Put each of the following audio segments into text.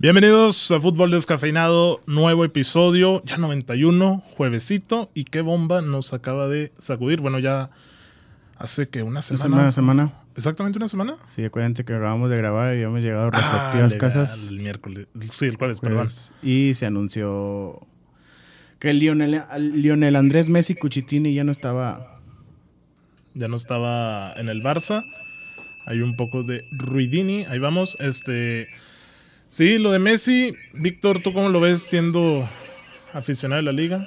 Bienvenidos a Fútbol Descafeinado, nuevo episodio, ya 91, juevesito, y qué bomba nos acaba de sacudir. Bueno, ya hace que una semana. Una semana. ¿Exactamente una semana? Sí, acuérdense que acabamos de grabar y habíamos llegado a respectivas Ah, casas. El miércoles, sí, el jueves, perdón. y se anunció que Lionel, Lionel Andrés Messi Cuchitini ya no estaba. Ya no estaba en el Barça. Hay un poco de Ruidini. Ahí vamos. Este. Sí, lo de Messi. Víctor, ¿tú cómo lo ves siendo aficionado de la liga?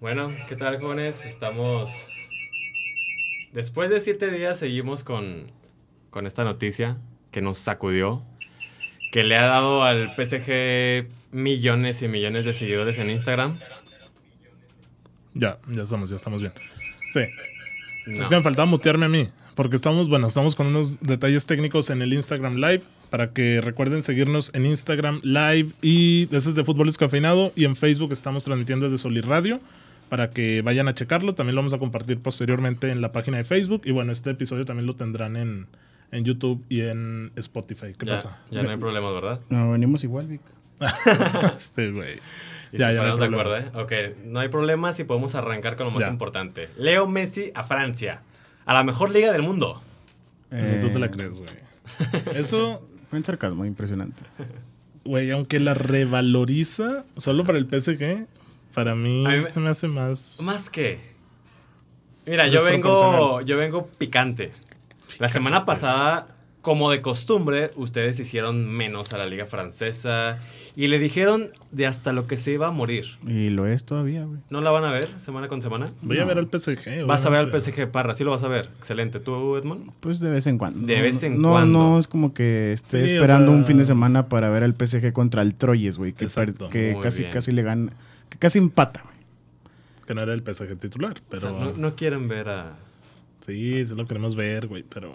Bueno, ¿qué tal jóvenes? Estamos... Después de siete días seguimos con, con esta noticia que nos sacudió, que le ha dado al PSG millones y millones de seguidores en Instagram. Ya, ya estamos, ya estamos bien. Sí. No. Es que me faltaba mutearme a mí. Porque estamos, bueno, estamos con unos detalles técnicos en el Instagram Live. Para que recuerden seguirnos en Instagram Live y es de Fútbol Descafeinado. Y en Facebook estamos transmitiendo desde Solid Radio. Para que vayan a checarlo. También lo vamos a compartir posteriormente en la página de Facebook. Y bueno, este episodio también lo tendrán en, en YouTube y en Spotify. ¿Qué ya, pasa? Ya no hay problemas, ¿verdad? No, venimos igual, Vic. este güey. Y Ya, si ya no de acuerdo. ¿eh? Ok, no hay problemas y podemos arrancar con lo más Ya. importante. Leo Messi a Francia, a la mejor liga del mundo. Ni tú te la Eh, crees, güey. Eso Fue un sarcasmo impresionante. Güey, aunque la revaloriza solo para el PSG, para mí, A mí se me hace más. Más que. Mira, yo vengo, yo vengo picante. La semana pasada, como de costumbre, ustedes hicieron menos a la liga francesa y le dijeron de hasta lo que se iba a morir. Y lo es todavía, güey. ¿No la van a ver semana con semana? Voy a ver al PSG. Vas a ver al. PSG, Parra, sí lo vas a ver. Excelente. ¿Tú, Edmond? Pues de vez en cuando. De No, vez en no, cuando. No, es como que esté Sí, o esperando sea- un fin de semana para ver al PSG contra el Troyes, güey. Que, casi, bien. casi le gana. Que casi empata, güey. Que no era el PSG titular, O pero. sea, no, no quieren ver a... Sí, sí lo queremos ver, güey, pero.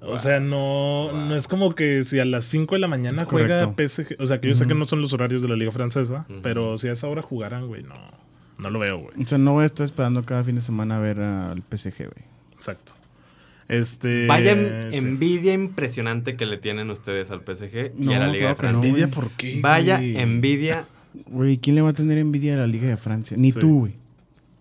O sea, no, no es como que si a las 5 de la mañana juega. PSG. O sea, que yo sé que no son los horarios de la Liga Francesa, pero si a esa hora jugaran, güey, no. No lo veo, güey. O sea, no voy a estar esperando cada fin de semana a ver al PSG, güey. Exacto. Este. Vaya sí. envidia impresionante que le tienen ustedes al PSG y No, a la Liga de claro no, Francia. ¿Envidia güey. por qué? Vaya envidia Güey, ¿quién le va a tener envidia a la Liga de Francia? Ni Sí. tú, güey.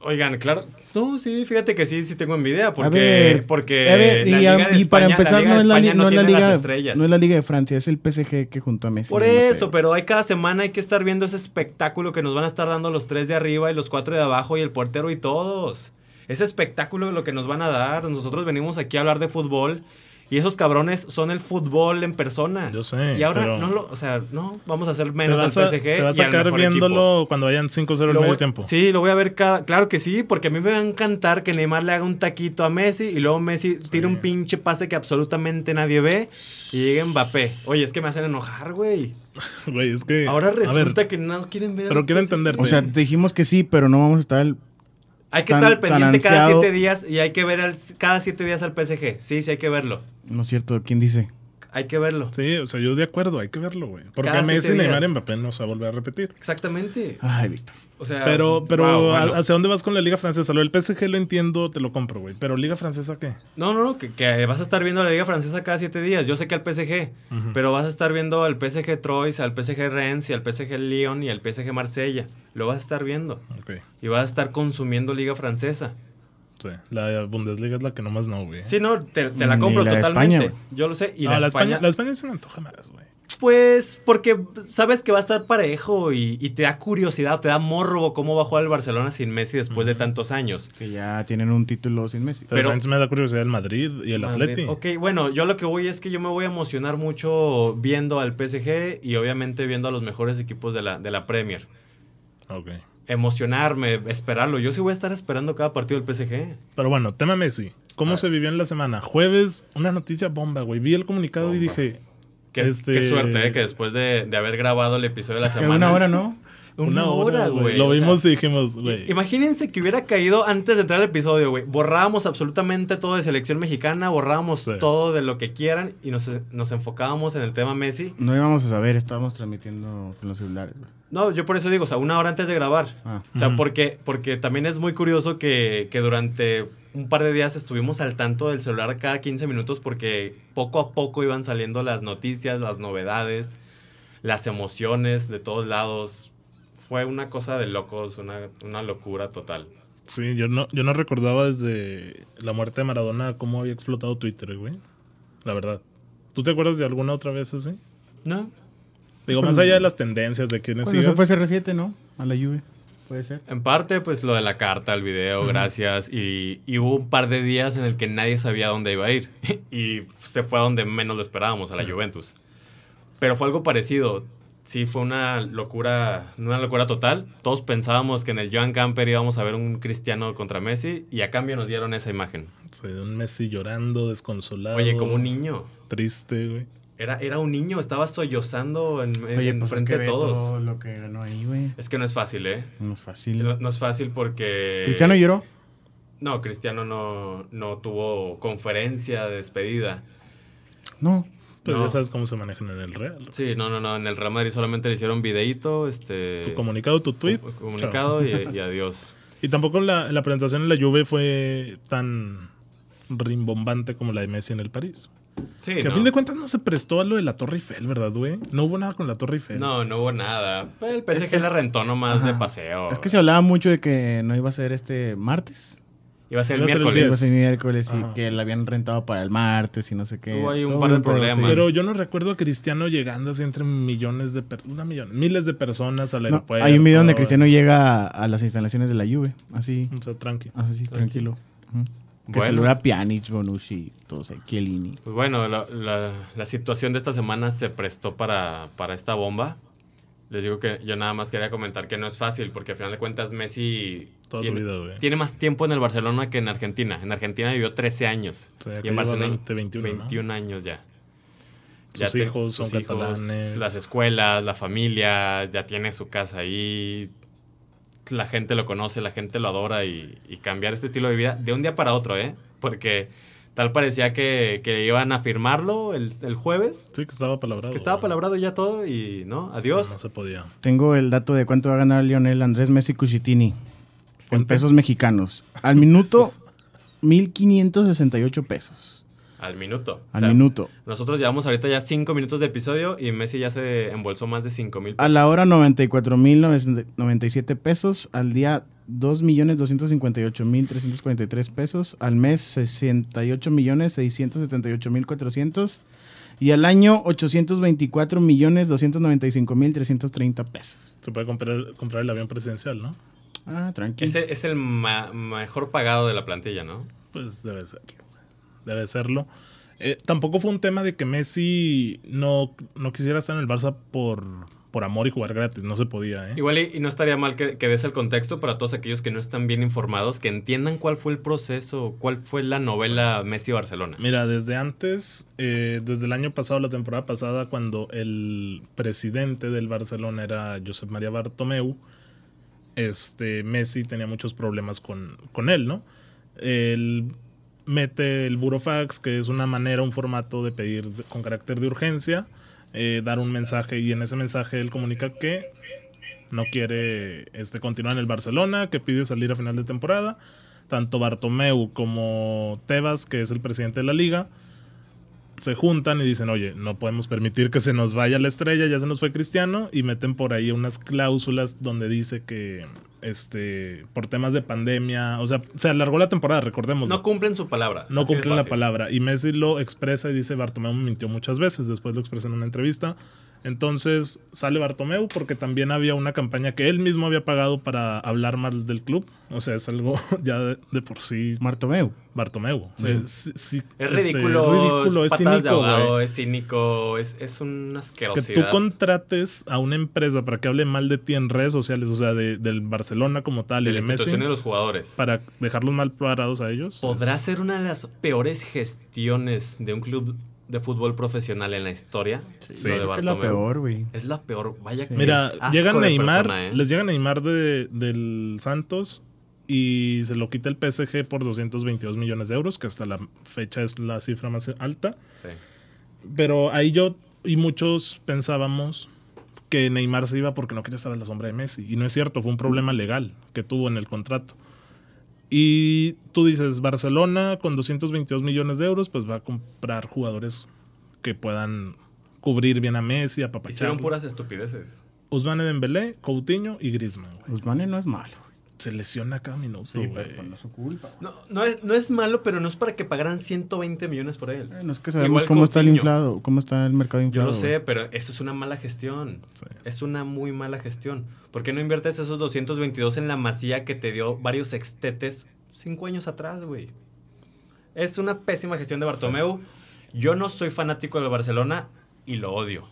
Oigan, claro. No, sí, fíjate que sí, sí tengo envidia. Porque, a ver, porque a ver, la y, a- Liga de y para España- empezar, Liga no es la, España no es la liga, estrellas. no es la Liga de Francia, es el PSG que junto a Messi. Por eso, pero hay cada semana hay que estar viendo ese espectáculo que nos van a estar dando los tres de arriba y los cuatro de abajo y el portero y todos. Ese espectáculo es lo que nos van a dar. Nosotros venimos aquí a hablar de fútbol y esos cabrones son el fútbol en persona. Yo sé, Y ahora pero- no lo, o sea, no, vamos a hacer menos al PSG te vas a quedar mejor equipo. viéndolo cuando vayan 5-0 en Lo medio tiempo. Sí, lo voy a ver cada. Claro que sí, porque a mí me va a encantar que Neymar le haga un taquito a Messi y luego Messi tire un pinche pase que absolutamente nadie ve y llegue Mbappé. Oye, es que me hacen enojar, güey. Güey, es que. Ahora ver, resulta que no quieren ver. pero quiero entenderte. O sea, te dijimos que sí, pero no vamos a estar. el- Hay que tan- estar al pendiente cada siete días y hay que ver al- cada siete días al PSG. Sí, sí, hay que verlo. No es cierto, ¿quién dice? Hay que verlo. Sí, o sea, yo de acuerdo, hay que verlo, güey. Porque Cada Messi, siete Neymar y. Mbappé no se va a volver a repetir. Exactamente. Ay, Víctor. O sea, Pero, pero wow, ¿a- bueno. ¿hacia dónde vas con la Liga Francesa? Lo del PSG lo entiendo, te lo compro, güey. Pero Liga Francesa, ¿qué? No, no, no, que, que vas a estar viendo la Liga Francesa cada siete días. Yo sé que al PSG, pero vas a estar viendo al PSG Troyes, al PSG Rennes, y al PSG Lyon y al PSG Marsella. Lo vas a estar viendo. Ok, Y vas a estar consumiendo Liga Francesa. sí. La Bundesliga es la que nomás no, güey. Sí, no, te, te la compro la totalmente. España, Yo lo sé. Y No, la, la, España, España, la España se me antoja más, güey. Pues porque sabes que va a estar parejo y, y te da curiosidad, te da morbo cómo va a jugar el Barcelona sin Messi después de tantos años. Que ya tienen un título sin Messi. Pero, Pero- me da curiosidad el Madrid y el Madrid. Atleti. Ok, bueno, yo lo que voy es que yo me voy a emocionar mucho viendo al PSG y obviamente viendo a los mejores equipos de la, de la Premier. Ok. Emocionarme, esperarlo. Yo sí voy a estar esperando cada partido del PSG. Pero bueno, tema Messi. ¿Cómo se vivió en la semana? Jueves, una noticia bomba, güey. Vi el comunicado y dije, Qué, Este- qué suerte, ¿eh? Que después de, de haber grabado el episodio de la semana. una hora, ¿no? Una hora, güey. Lo o sea, vimos y dijimos, güey. Imagínense que hubiera caído antes de entrar al episodio, güey. Borrábamos absolutamente todo de selección mexicana, borrábamos Sí. todo de lo que quieran y nos, nos enfocábamos en el tema Messi. No íbamos a saber, estábamos transmitiendo con los celulares. güey. No, yo por eso digo, o sea, una hora antes de grabar. Ah. O sea, porque, porque también es muy curioso que, que durante un par de días estuvimos al tanto del celular cada 15 minutos porque poco a poco iban saliendo las noticias, las novedades, las emociones de todos lados. Fue una cosa de locos, una, una locura total. Sí, yo no, yo no recordaba desde la muerte de Maradona cómo había explotado Twitter, güey. La verdad. ¿Tú te acuerdas de alguna otra vez así? No. Digo, más allá de las tendencias de eso sigas. fue CR7, ¿no? A la Juve. Puede ser. En parte, pues lo de la carta, el video, gracias. Y, y hubo un par de días en el que nadie sabía dónde iba a ir. y se fue a donde menos lo esperábamos, a la Juventus. Pero fue algo parecido. Sí, fue una locura, una locura total. Todos pensábamos que en el Joan Camper íbamos a ver un cristiano contra Messi y a cambio nos dieron esa imagen. Sí, un Messi llorando, desconsolado. Oye, como un niño. Triste, güey. Era, era un niño, estaba sollozando en, Oye, en pues es frente que de todos. todo lo que ganó ahí, güey. Es que no es fácil, ¿eh? No es fácil. No, no es fácil porque... ¿Cristiano lloró? No, Cristiano no, no tuvo conferencia de despedida. No. Pero No. ya sabes cómo se manejan en el Real. Sí, no, no, no. En el Real Madrid solamente le hicieron videíto, este... Tu comunicado, tu tweet. co- comunicado y, y adiós. Y tampoco la, la presentación en la Juve fue tan rimbombante como la de Messi en el París. Sí, Que no. a fin de cuentas no se prestó a lo de la Torre Eiffel, ¿verdad, güey? No hubo nada con la Torre Eiffel. No, no hubo nada. El PSG la rentó nomás de paseo. Es que se hablaba mucho de que no iba a ser este martes. Iba a ser el Iba a ser el miércoles. Iba a ser miércoles Ajá. y que la habían rentado para el martes y no sé qué. Hubo ahí un Todo par de sí. problemas. Pero yo no recuerdo a Cristiano llegando así entre millones de personas, miles de personas al No, aeropuerto. hay un video donde Cristiano llega a las instalaciones de la Juve. Así, O sea, tranqui. así tranquilo. Ujú. Que Bueno. saluda a Pjanic, Bonucci, todos Chiellini. Pues bueno, la, la- la situación de esta semana se prestó para, para esta bomba. Les digo que yo nada más quería comentar que no es fácil, porque al final de cuentas Messi Toda su tiene, vida, güey. tiene más tiempo en el Barcelona que en Argentina. En Argentina vivió 13 años. O sea, y en Barcelona 20, 21, ¿no? 21 años ya. Sus te- hijos son catalanes. Las escuelas, la familia, ya tiene su casa ahí. La gente lo conoce, la gente lo adora y, y cambiar este estilo de vida de un día para otro, ¿eh? Porque tal parecía que, que iban a firmarlo el, el jueves, Sí, que estaba palabrado. que estaba palabrado ya todo y no, adiós. No se podía. Tengo el dato de cuánto va a ganar Lionel Andrés Messi Cuchitini. En pesos mexicanos. Al minuto, 1.568 pesos. Al minuto. O Al sea, minuto. Nosotros llevamos ahorita ya 5 minutos de episodio y Messi ya se embolsó más de 5 mil A la hora 94.097 pesos. Al día 2.258.343 pesos. Al mes 68.678.400. Y al año 824.295.330 pesos. Se puede comprar, comprar el avión presidencial, ¿no? Ah, tranquilo. Ese es el ma- mejor pagado de la plantilla, ¿no? Pues debe serlo. Debe serlo. Eh, tampoco fue un tema de que Messi no, no quisiera estar en el Barça por, por amor y jugar gratis. No se podía, ¿eh? Igual y, y no estaría mal que, que des el contexto para todos aquellos que no están bien informados, que entiendan cuál fue el proceso, cuál fue la novela Messi-Barcelona. Mira, desde antes, eh, desde el año pasado, la temporada pasada, cuando el presidente del Barcelona era Josep María Bartomeu, este, Messi tenía muchos problemas con, con él, ¿no? Él mete el burofax, que es una manera, un formato de pedir con carácter de urgencia, eh, dar un mensaje y en ese mensaje él comunica que no quiere este, continuar en el Barcelona, que pide salir a final de temporada. Tanto Bartomeu como Tebas, que es el presidente de la liga, se juntan y dicen, oye, no podemos permitir que se nos vaya la estrella, ya se nos fue Cristiano, y meten por ahí unas cláusulas donde dice que este por temas de pandemia, o sea, se alargó la temporada, recordemos. No cumplen su palabra. No cumplen la palabra. Y Messi lo expresa y dice, Bartomeu me mintió muchas veces, después lo expresa en una entrevista. Entonces sale Bartomeu porque también había una campaña que él mismo había pagado para hablar mal del club. O sea, es algo ya de, de por sí Martomeu. Bartomeu. O sea, sí- sí, Es este, ridículo, ridículo, es es patadas de cínico, ahogado, güey. es cínico, es, es una Que asquerosidad. tú contrates a una empresa para que hable mal de ti en redes sociales, o sea, de- del Barcelona como tal de y la de Messi, de los jugadores. para dejarlos mal parados a ellos. ¿Podrá es- ser una de las peores gestiones de un club de fútbol profesional en la historia? Sí, lo de Es la peor, güey. Es la peor. Vaya que Mira, asco llega de Neymar, persona, ¿eh? les llega Neymar de- del Santos y se lo quita el PSG por 222 millones de euros, que hasta la fecha es la cifra más alta. Sí. Pero ahí yo y muchos pensábamos que Neymar se iba porque no quería estar a la sombra de Messi. Y no es cierto, fue un problema legal que tuvo en el contrato. Y tú dices, Barcelona con 222 millones de euros, pues va a comprar jugadores que puedan cubrir bien a Messi, a Papachar. Hicieron puras estupideces. Ousmane Dembélé, Coutinho y Griezmann. güey. Usmane no es malo. Se lesiona cada minuto, Sí, güey. pero no es su culpa. No, no, es, no es malo, pero no es para que pagaran 120 millones por él. Bueno, es que sabemos Igual cómo está el inflado, cómo está el mercado Yo inflado. lo sé, güey. pero esto es una mala gestión. Sí. Es una muy mala gestión. ¿Por qué no inviertes esos 222 en la masía que te dio varios extetes cinco años atrás, güey? Es una pésima gestión de Bartomeu. Yo no soy fanático del Barcelona y lo odio.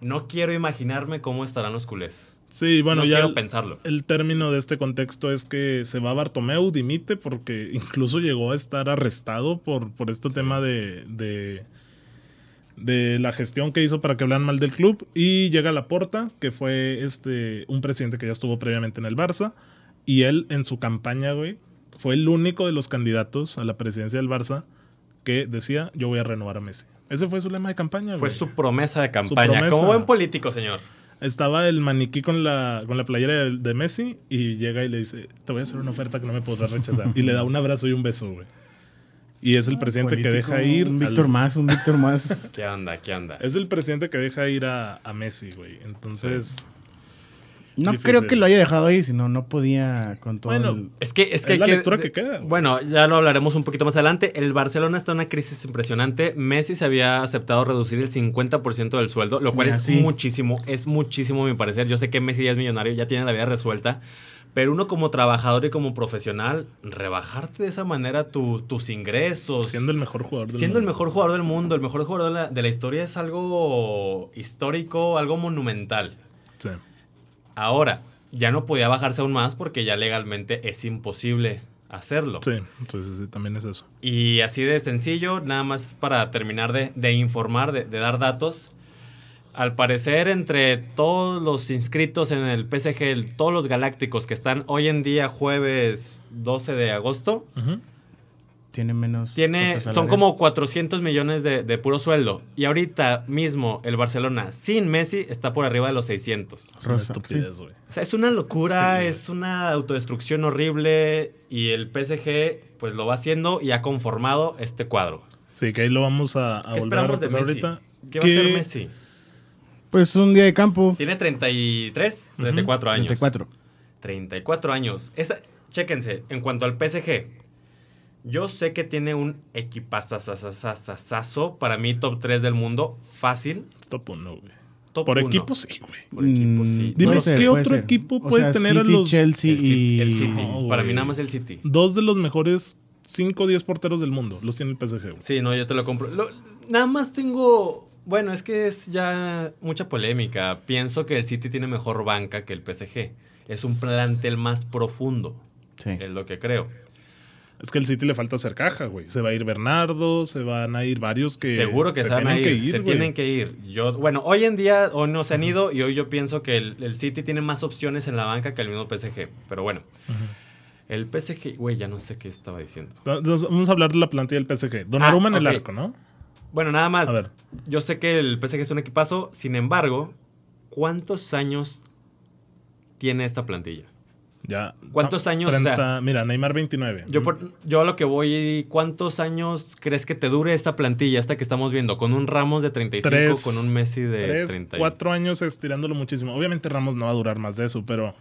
No quiero imaginarme cómo estarán los culés. Sí, bueno, no ya quiero el, pensarlo. el término de este contexto es que se va Bartomeu, dimite, porque incluso llegó a estar arrestado por, por este tema de, de, de la gestión que hizo para que hablan mal del club. Y llega Laporta, que fue este un presidente que ya estuvo previamente en el Barça. Y él en su campaña, güey, fue el único de los candidatos a la presidencia del Barça que decía, yo voy a renovar a Messi. Ese fue su lema de campaña, Fue güey. su promesa de campaña. promesa. Como buen político, señor. Estaba el maniquí con la, con la playera de, de Messi y llega y le dice, te voy a hacer una oferta que no me podrás rechazar. y le da un abrazo y un beso, güey. Y es el presidente que deja ir... Un al- Víctor más, un Víctor más. ¿Qué anda? ¿Qué anda? es el presidente que deja ir a, a Messi, güey. Entonces, No Difícil. creo que lo haya dejado ahí, sino no podía con todo Bueno, el- Es que es, que Es la que- lectura que queda, güey. Bueno, ya lo hablaremos un poquito más adelante. El Barcelona está en una crisis impresionante. Messi se había aceptado reducir el 50% del sueldo, lo cual Mira, es sí. muchísimo, es muchísimo a mi parecer. Yo sé que Messi ya es millonario, ya tiene la vida resuelta, pero uno como trabajador y como profesional, rebajarte de esa manera tu- tus ingresos, siendo el mejor jugador del siendo el mundo. mejor jugador del mundo, el mejor jugador de la, de la historia es algo histórico, algo monumental. Sí. Ahora, ya no podía bajarse aún más porque ya legalmente es imposible hacerlo. Sí, entonces sí, también es eso. Y así de sencillo, nada más para terminar de, de informar, de, de dar datos. Al parecer, entre todos los inscritos en el PSG, el- todos los galácticos que están hoy en día, jueves 12 de agosto, Ujú. Tiene menos. tiene, son como 400 millones de, de puro sueldo. Y ahorita mismo el Barcelona sin Messi está por arriba de los 600. Es una estupidez, güey. O sea, es una locura, Sí, es una autodestrucción horrible y el PSG pues lo va haciendo y ha conformado este cuadro. Sí, que ahí lo vamos a, a ¿Qué volver a esperamos de Messi? ahorita. ¿Qué va a hacer Messi? Pues un día de campo. Tiene 33, 34 años. 34. 34 años. Esa, chéquense, en cuanto al PSG, yo sé que tiene un equipazazazazazazo, para mí top 3 del mundo, fácil. Top 1, güey. Top Por uno. equipo, sí, güey. Por equipo, Mm, sí. Dime puede ser, qué puede otro ser. equipo O puede sea, tener a los- Chelsea El City, y. el City. No, para mí nada más el City. Dos de los mejores 5 o 10 porteros del mundo los tiene el PSG, güey. Sí, no, yo te lo compro. Lo- nada más tengo. Bueno, es que es ya mucha polémica. Pienso que el City tiene mejor banca que el PSG. Es un plantel más profundo. Sí. Es lo que creo. Es que el City le falta hacer caja, güey. Se va a ir Bernardo, se van a ir varios que Seguro que se, van a ir. que ir, se güey. tienen que ir. Yo, bueno, hoy en día hoy no se han ido y hoy yo pienso que el, el City tiene más opciones en la banca que el mismo PSG. Pero bueno, el PSG, güey, ya no sé qué estaba diciendo. Vamos a hablar de la plantilla del PSG. Donnarumma en el Ah, arco, ¿no? Bueno, nada más. A ver. Yo sé que el PSG es un equipazo, sin embargo, ¿cuántos años tiene esta plantilla? Ya. ¿Cuántos años, o sea? mira, Neymar 29. Yo, por- yo a lo que voy, ¿cuántos años crees que te dure esta plantilla, esta que estamos viendo? Con un Ramos de 35, Tres- con un Messi de Tres, 30. cuatro años estirándolo muchísimo. Obviamente Ramos no va a durar más de eso, pero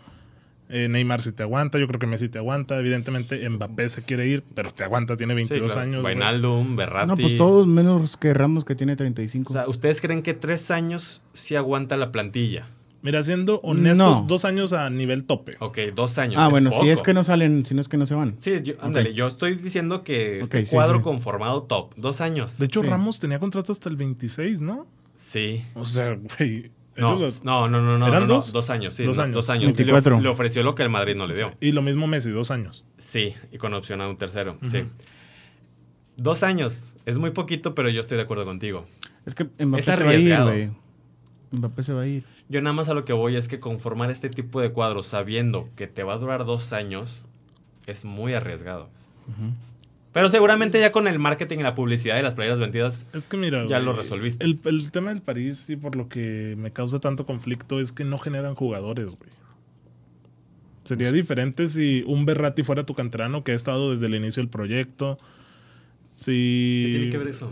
eh, Neymar sí te aguanta. Yo creo que Messi te aguanta. Evidentemente Mbappé se quiere ir, pero te aguanta. Tiene Sí, 22 claro. años. Wijnaldum, Berratti. No, pues todos menos que Ramos que tiene 35. O sea, ¿ustedes creen que tres años sí aguanta la plantilla? Mira, siendo honestos, No. dos años a nivel tope. Ok, dos años. ah, bueno, si es que no salen, si no es que no se van. Sí, yo, ándale, yo estoy diciendo que este sí, cuadro sí. conformado top. Dos años. De hecho, Sí. Ramos tenía contrato hasta el 26, ¿no? Sí. O sea, güey. No, no, no, no, no. ¿Eran no, no, dos? Dos años, sí. Dos no, años. Dos años. 24. Le, le ofreció lo que el Madrid no le dio. Y lo mismo Messi, dos años. Sí, y con opción a un tercero. Sí. Dos años. Es muy poquito, pero yo estoy de acuerdo contigo. Es que Mbappé Es se va a ir, arriesgado. güey. Mbappé se va a ir. Yo nada más a lo que voy es que conformar este tipo de cuadros sabiendo que te va a durar dos años es muy arriesgado. Pero seguramente ya con el marketing y la publicidad y las playeras vendidas, Es que mira. Ya lo resolviste. El, el tema del París y por lo que me causa tanto conflicto es que no generan jugadores, güey. Sería diferente si un Berratti fuera tu canterano que ha estado desde el inicio del proyecto. Si. ¿Qué tiene que ver eso?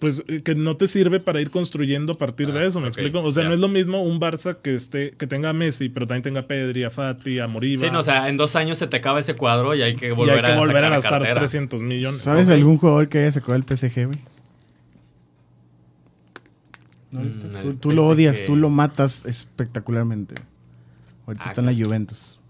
Pues eh, que no te sirve para ir construyendo a partir de Ah, eso, ¿me explico? O sea, no es lo mismo un Barça que esté que tenga a Messi, pero también tenga a Pedri, a Fati, a Moriba. Sí, no, o sea, en dos años se te acaba ese cuadro y hay que y hay volver que a volver sacar a gastar cartera. 300 millones. ¿Sabes algún jugador que haya sacado el PSG, güey? No, Mm, tú el tú lo PSG. odias, tú lo matas espectacularmente. Ahorita Ah, está en la. Juventus.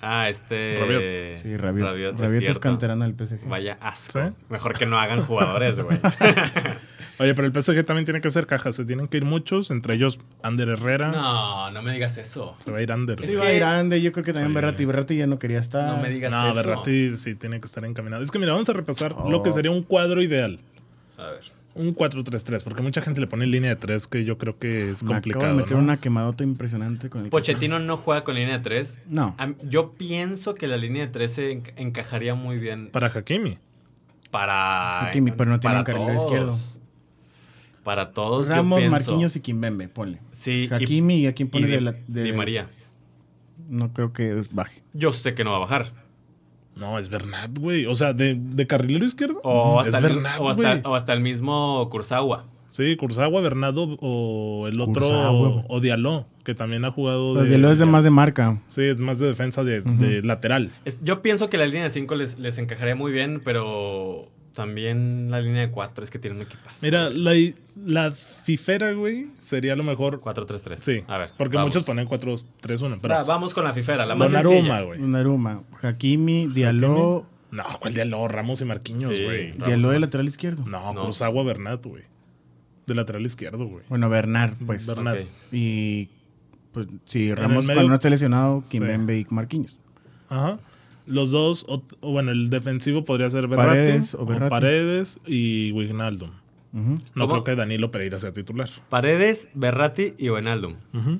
Ah, este... Rabiot. Sí, Rabiot. Rabiot, Rabiot, es canterano del PSG. Vaya asco. ¿Sí? Mejor que no hagan jugadores, güey. Oye, pero el PSG también tiene que hacer cajas. Se tienen que ir muchos, entre ellos Ander Herrera. no, no me digas eso. Se va a ir Ander. Sí, va a ir Ande, yo creo que también. Berratti. Berratti ya no quería estar. No me digas No, eso. Berratti sí tiene que estar encaminado. Es que mira, vamos a repasar Oh. lo que sería un cuadro ideal. A ver. Un 4-3-3, porque mucha gente le pone línea de 3 que yo creo que es Me acabo complicado. de meter ¿no? una quemadota impresionante con el Pochettino no juega con línea de 3. No. Yo pienso que la línea de 3 se enca- encajaría muy bien Para Hakimi. para. Hakimi, pero no tiene un carrilero izquierdo. Para todos. yo Ramos, pienso. Marquinhos y Kimbembe, ponle. Sí. y- Hakimi y a quién pones Di, de, la, de- Di María. No creo que baje. Yo sé que no va a bajar. No, es Bernat, güey. O sea, de, de carrilero izquierdo. O es hasta, el, Bernat, o, hasta, güey. o hasta el mismo Kurzawa. Sí, Kurzawa, Bernardo o el otro. Kurzawa, o Diallo, que también ha jugado. Pues de es de más de marca. Sí, es más de defensa de, de lateral. Es- yo pienso que la línea de 5 les, les encajaría muy bien, pero también la línea de 4 es que tiene un equipazo. Mira, la, la fifera, güey, sería lo mejor. 4-3-3. Sí. A ver. Porque vamos. muchos ponen 4-3-1. Pero Va, vamos con la fifera, la más sencilla. güey. Donnarumma, Hakimi, Diallo, No, ¿cuál Diallo? Ramos y Marquinhos, Sí. güey. Ramos, Diallo de lateral izquierdo. No, No. Kurzawa, Bernat, güey. De lateral izquierdo, güey. Bueno, Bernard, pues. Bernat. Ok. Y pues si el Ramos medio- cuando no esté lesionado, Sí. Kimbembe y Marquinhos. Ajá. Los dos, o, o bueno, el defensivo podría ser Berratti, Paredes o o Berratti. Paredes y Wijnaldum. Ujú. No ¿Cómo? creo que Danilo Pereira sea titular. Paredes, Berratti y Wijnaldum. Ujú.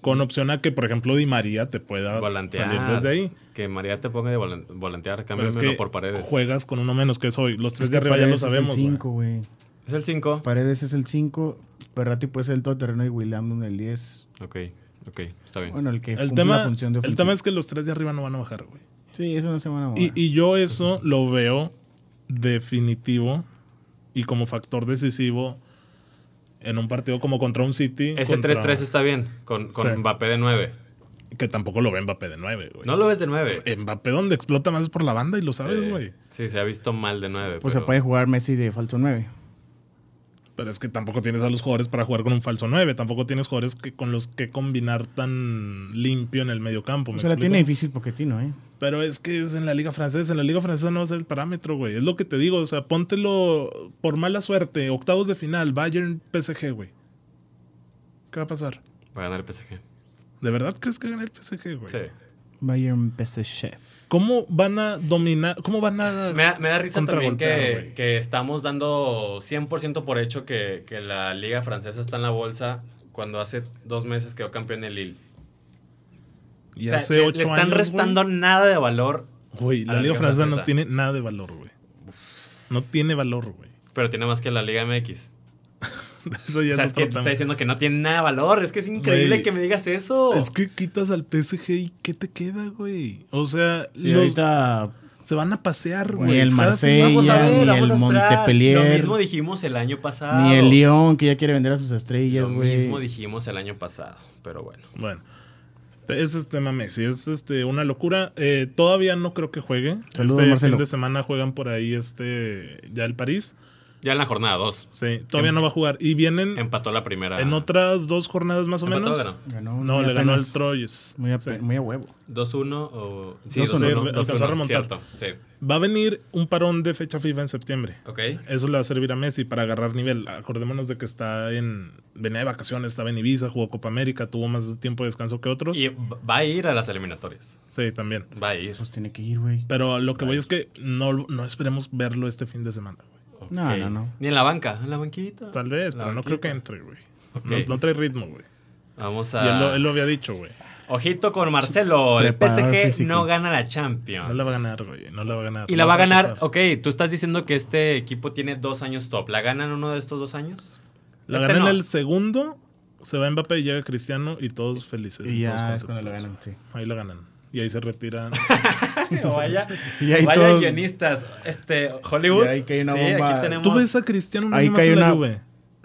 Con opción a que, por ejemplo, Di María te pueda Volantear. salir desde ahí. Que María te ponga de volan- volantear. Es que por Paredes. juegas con uno menos que es hoy. Los tres Es de que arriba ya lo Paredes sabemos. Es el güey. 5, güey. Es el 5. Paredes es el 5. Berratti puede ser el todoterreno y William el 10. Ok, ok, está bien. Bueno, el que El tema, la función de el tema es que los tres de arriba no van a bajar, güey. Sí, eso no se van a mover. Y, y yo eso lo veo definitivo y como factor decisivo en un partido como contra un City. Ese contra- 3-3 está bien, con, con Sí. Mbappé de 9. Que tampoco lo ve Mbappé de 9, güey. No lo ves de 9. Mbappé donde explota más es por la banda y lo sabes, sí, güey. sí, se ha visto mal de 9. pues se puede jugar Messi de falso 9. Pero es que tampoco tienes a los jugadores para jugar con un falso 9. Tampoco tienes jugadores que, con los que combinar tan limpio en el medio campo. O ¿me sea, la tiene difícil Poquetino, ¿eh? Pero es que es en la liga francesa. En la liga francesa no va a ser el parámetro, güey. Es lo que te digo. O sea, póntelo por mala suerte. Octavos de final. Bayern PSG, güey. ¿Qué va a pasar? Va a ganar el PSG. ¿De verdad crees que gana el PSG, güey? Sí. Bayern PSG. ¿Cómo van a dominar? ¿Cómo van a.? Me da, me da risa también que, estamos dando 100% por hecho que, que la liga francesa está en la bolsa cuando hace dos meses quedó campeón el Lille. Y O sea, hace le, ocho le están años, restando nada de valor, Güey, la la liga liga francesa no tiene nada de valor, güey. No tiene valor, güey. pero tiene más que la liga MX. Eso ya O sea, es es que te está diciendo que no tiene nada de valor. Es que es increíble que me digas eso. Es que quitas al PSG y ¿qué te queda, güey? O sea, Sí, los- ahorita se van a pasear, Ni güey. el Cada Marsella, fin- Vamos a ver, ni vamos el a. Montpellier. Lo mismo dijimos el año pasado. ni el Lyon que ya quiere vender a sus estrellas, Lo güey. mismo dijimos el año pasado. Pero bueno. Bueno, es tema Messi. Es este, una locura. Eh, todavía no creo que juegue. Saludos, este Marcelo. fin de semana juegan por ahí este ya el París. Ya en la jornada 2. Sí, todavía Em- no va a jugar. Y vienen Empató la primera. en otras dos jornadas más o ¿Empató menos. ganó? Ganó, No, le ganó el. Troyes. Muy a, Sí. muy a huevo. 2-1 o. Sí, 2-1. 2-1. Sí, alcanzó a 2-1, remontar. Cierto, sí. Va a venir un parón de fecha FIFA en septiembre. Ok. Eso le va a servir a Messi para agarrar nivel. Acordémonos de que está en. Venía de vacaciones, estaba en Ibiza, jugó Copa América, tuvo más tiempo de descanso que otros. Y va a ir a las eliminatorias. Sí, también. Va a ir. Pues tiene que ir, güey. Pero lo que voy es que no, no esperemos verlo este fin de semana, No, no, no. Ni en la banca, en la banquita. Tal vez, La pero no creo que entre, güey. No, no trae ritmo, güey. Vamos Y a. él lo, él lo había dicho, güey. Ojito con Marcelo. El PSG físico. no gana la Champions. No la va a ganar, güey. No la va a ganar. Y No la va a ganar. pasar. Ok, tú estás diciendo que este equipo tiene dos años top. ¿La ganan uno de estos dos años? La Este gana no. en el segundo, se va Mbappé y llega Cristiano y todos felices. Y ya es contentos. cuando lo ganan, sí. Ahí la ganan. Y ahí se retiran. o vaya, Y ahí vaya todos- guionistas. Este, Hollywood. Y ahí que hay una sí, bomba. aquí tenemos. ¿Tú ves a Cristiano Ahí cae en la una- Juve?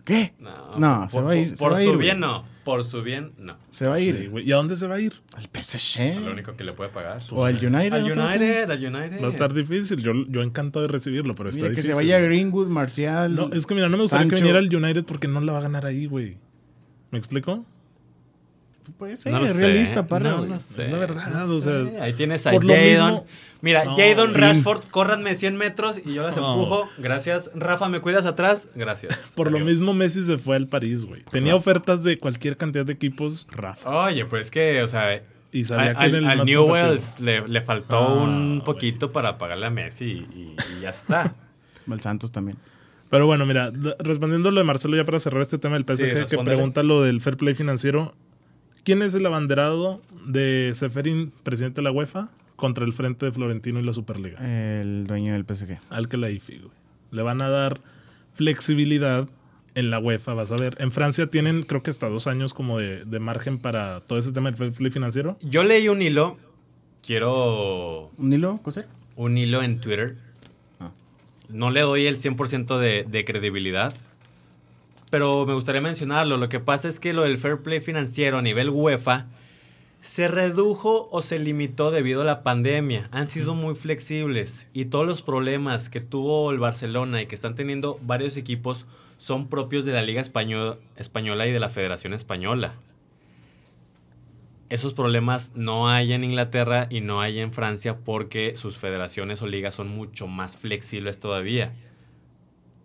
¿Qué? No, No, por, se va a ir, por- por su ir, bien, no. Por su bien, no. Se va a ir Sí. ¿Y a dónde se va a ir? al PSG Lo único que le puede pagar. o al United. Al. United, al United. Va a estar difícil. Yo, yo encantado de recibirlo, pero está Mira, que difícil. se vaya Greenwood, Marcial. No, es que mira, no me gustaría que Sancho. viniera al United porque no la va a ganar ahí, güey. ¿Me explico? No lo es sé, realista, parra, no sé, la verdad, no o sea. Ahí tienes a por lo Jadon. mismo- Mira, No, Jadon. Rashford, córranme 100 metros y yo las No. empujo. Gracias. Rafa, ¿me cuidas atrás? Gracias. Por lo mismo, Messi se fue al París, güey. Tenía ofertas de cualquier cantidad de equipos, Rafa. Oye, pues que, o sea, Y sabía al, que era el al más Newells le, le faltó Ah, un poquito para pagarle a Messi y, y ya está. Al Santos también. Pero bueno, mira, respondiendo lo de Marcelo ya para cerrar este tema del PSG, Sí, que pregunta lo del fair play financiero. ¿Quién es el abanderado de Seferin, presidente de la UEFA, contra el frente de Florentino y la Superliga? El dueño del PSG. Al que la IFI, güey. Le van a dar flexibilidad en la UEFA, vas a ver. En Francia tienen, creo que hasta dos años como de, de margen para todo ese tema del fair play financiero. Yo leí un hilo. Quiero ¿Un hilo, Coser? un hilo en Twitter. Ah. No le doy el 100% de, de credibilidad, pero me gustaría mencionarlo. Lo que pasa es que lo del fair play financiero a nivel UEFA se redujo o se limitó debido a la pandemia. Han sido muy flexibles y todos los problemas que tuvo el Barcelona y que están teniendo varios equipos son propios de la Liga Español- Española y de la Federación Española. Esos problemas no hay en Inglaterra y no hay en Francia porque sus federaciones o ligas son mucho más flexibles todavía.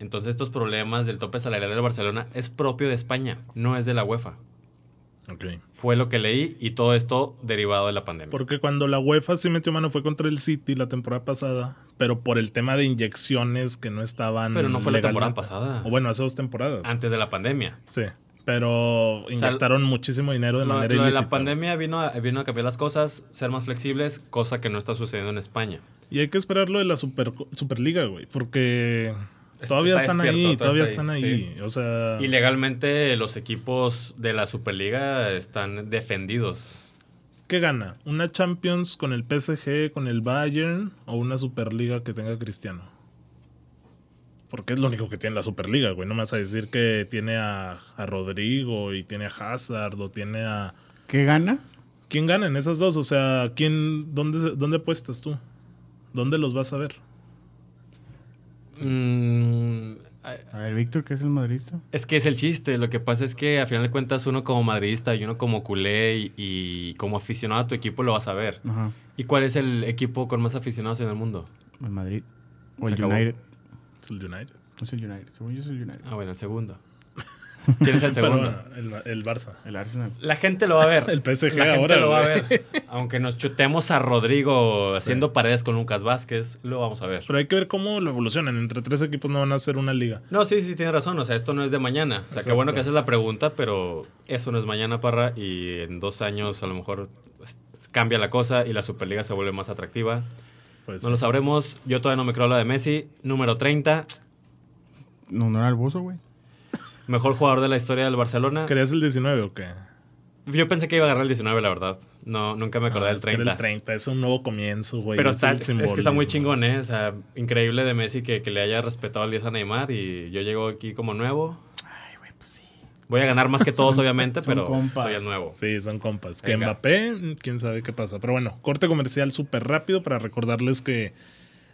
Entonces estos problemas del tope salarial del Barcelona es propio de España, no es de la UEFA. Ok. Fue lo que leí y todo esto derivado de la pandemia. Porque cuando la UEFA sí metió mano fue contra el City la temporada pasada, pero por el tema de inyecciones que no estaban. Pero no fue la temporada pasada. O bueno, hace dos temporadas. Antes de la pandemia. Sí. Pero inyectaron muchísimo dinero de Lo, manera lo de ilícita. la pandemia vino a, vino a cambiar las cosas, ser más flexibles, cosa que no está sucediendo en España. Y hay que esperar lo de la super, Superliga, güey. Porque todavía está están despierto, ahí, todavía está están ahí, ahí. O sea. Y legalmente los equipos de la Superliga están defendidos. ¿Qué gana? ¿Una Champions con el PSG, con el Bayern o una Superliga que tenga Cristiano? Porque es lo único que tiene la Superliga, güey. No me vas a decir que tiene a, a Rodrigo y tiene a Hazard o tiene a... ¿Qué gana? ¿Quién gana en esas dos? O sea, ¿quién, dónde, ¿dónde apuestas tú? ¿Dónde los vas a ver? Mm, A ver, Víctor, ¿qué es el madridista? es que es el chiste. Lo que pasa es que a final de cuentas uno como madridista y uno como culé y, y como aficionado a tu equipo lo vas a ver. Ajá. ¿Y cuál es el equipo con más aficionados en el mundo? El Madrid. O Se el acabó. United. Es el United. No es el United. Según yo es el United. Ah, bueno, el segundo. ¿Quién es el segundo? el, el Barça. El Arsenal. La gente lo va a ver. El PSG La gente ahora, lo va a ver. Aunque nos chutemos a Rodrigo haciendo paredes con Lucas Vázquez, lo vamos a ver. Pero hay que ver cómo lo evolucionan. Entre tres equipos no van a hacer una liga. No, sí, sí, tienes razón. O sea, esto no es de mañana. O sea, qué bueno que haces la pregunta, pero eso no es mañana, Parra. Y en dos años a lo mejor pues, cambia la cosa y la Superliga se vuelve más atractiva. Pues No lo sabremos. Yo todavía no me creo la de Messi. Número 30. No, no era el Bozo, güey. Mejor jugador de la historia del Barcelona. ¿Querías el 19 o qué? Yo pensé que iba a agarrar el 19, la verdad. No, nunca me acordé Ah, del es que era 30. el 30. Es un nuevo comienzo, güey. Pero Es está, es, es que está muy chingón, ¿eh? O sea, increíble de Messi que, que le haya respetado el 10 a Neymar y yo llego aquí como nuevo. Ay, güey, pues sí. Voy a ganar más que todos, obviamente, Son pero compas. soy el nuevo. Sí, son compas. Que. Mbappé, quién sabe qué pasa. Pero bueno, corte comercial súper rápido para recordarles que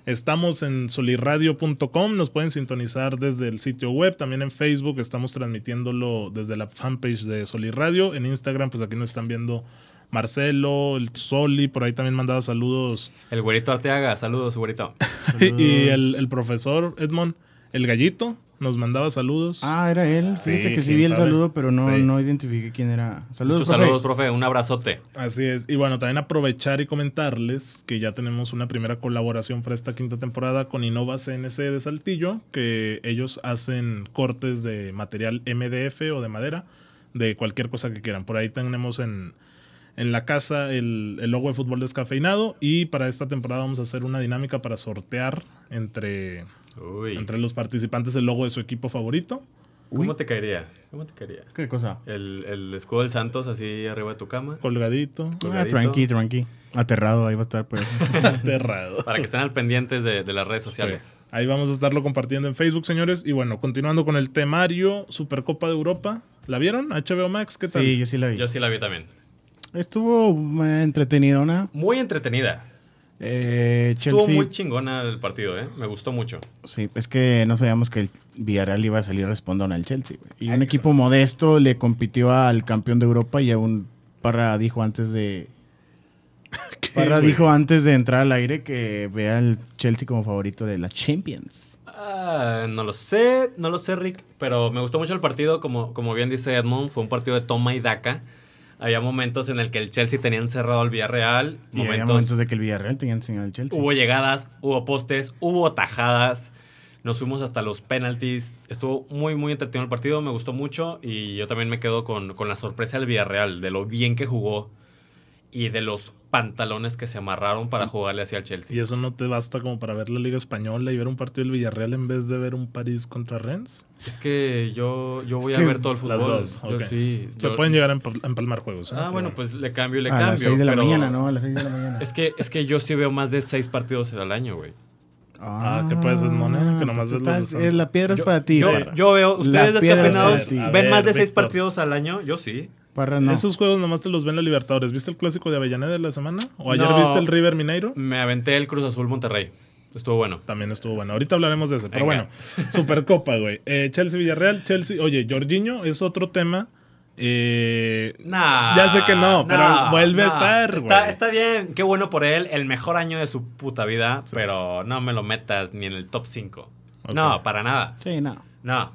estamos en solirradio.com. Nos pueden sintonizar desde el sitio web. También en Facebook estamos transmitiéndolo desde la fanpage de Solirradio. En Instagram, pues aquí nos están viendo Marcelo, el Soli. Por ahí también mandaba saludos. El güerito Arteaga, saludos, güerito. y el, el profesor Edmond, el gallito, nos mandaba saludos. Ah, era él. Sí, Fíjate que sí vi el sabe. saludo, pero no, Sí. no identifiqué quién era. Saludos, Muchos profe. saludos, profe. Un abrazote. Así es. Y bueno, también aprovechar y comentarles que ya tenemos una primera colaboración para esta quinta temporada con Innova CNC de Saltillo, que ellos hacen cortes de material MDF o de madera, de cualquier cosa que quieran. Por ahí tenemos en, en la casa el, el logo de fútbol descafeinado y para esta temporada vamos a hacer una dinámica para sortear entre, Uy. entre los participantes el logo de su equipo favorito. ¿Cómo Uy. te caería? ¿Cómo te caería? ¿Qué cosa? El, el escudo del Santos así arriba de tu cama. Colgadito. Ah, Colgadito. tranqui, tranqui. Aterrado, ahí va a estar pues. Aterrado. Para que estén al pendientes de, de las redes sociales. Sí. Ahí vamos a estarlo compartiendo en Facebook, señores. Y bueno, continuando con el temario Supercopa de Europa. ¿La vieron? HBO Max, ¿qué tal? sí, yo sí la vi. Yo sí la vi también. Estuvo eh, entretenidona. Muy entretenida. Eh, Estuvo Chelsea. muy chingona el partido, ¿eh? Me gustó mucho. Sí, es que no sabíamos que el Villarreal iba a salir respondón al Chelsea. güey. Y un equipo modesto le compitió al campeón de Europa y aún Parra dijo antes de Parra güey? dijo antes de entrar al aire que vea al Chelsea como favorito de la Champions. Ah, no lo sé, no lo sé, Rick, pero me gustó mucho el partido, como, como bien dice Edmond, fue un partido de toma y daca. Había momentos en el que el Chelsea tenía encerrado al Villarreal, Y había momentos, momentos de que el Villarreal tenía enseñado al Chelsea. hubo llegadas, hubo postes, hubo tajadas, nos fuimos hasta los penalties, estuvo muy, muy entretenido el partido, me gustó mucho y yo también me quedo con, con la sorpresa del Villarreal, de lo bien que jugó y de los pantalones que se amarraron para jugarle hacia el Chelsea. ¿Y eso no te basta como para ver la Liga Española y ver un partido del Villarreal en vez de ver un París contra Rennes? Es que yo, yo voy Es a que ver todo el fútbol. Las dos, Yo sí. Se pueden llegar a empal- a empalmar juegos. ¿eh? Ah, Pero bueno, pues le cambio y le a cambio. las 6 de la pero mañana, ¿no? A las 6 de la mañana. Es que, es que yo sí veo más de seis partidos al año, güey. Ah, ¿qué puedes hacer, Mone? Que nomás entonces ves estás- es la piedra es Yo- para ti. Yo, yo veo, ustedes descafeinados. A ven ver, más de seis partidos al año. Yo sí. Parra no. Esos juegos nomás te los ven la Libertadores. ¿Viste el clásico de Avellaneda de la semana? ¿O ayer No. viste el River Mineiro? Me aventé el Cruz Azul Monterrey. Estuvo bueno. También estuvo bueno. Ahorita hablaremos de ese. Pero Venga. bueno, Supercopa, güey. Eh, Chelsea Villarreal, Chelsea. Oye, Jorginho es otro tema. Eh, Nah, Ya sé que no, pero vuelve a estar, Está, güey. está bien. Qué bueno por él. El mejor año de su puta vida. Pero no me lo metas ni en el top 5. Ok. No, para nada. Sí, no. No.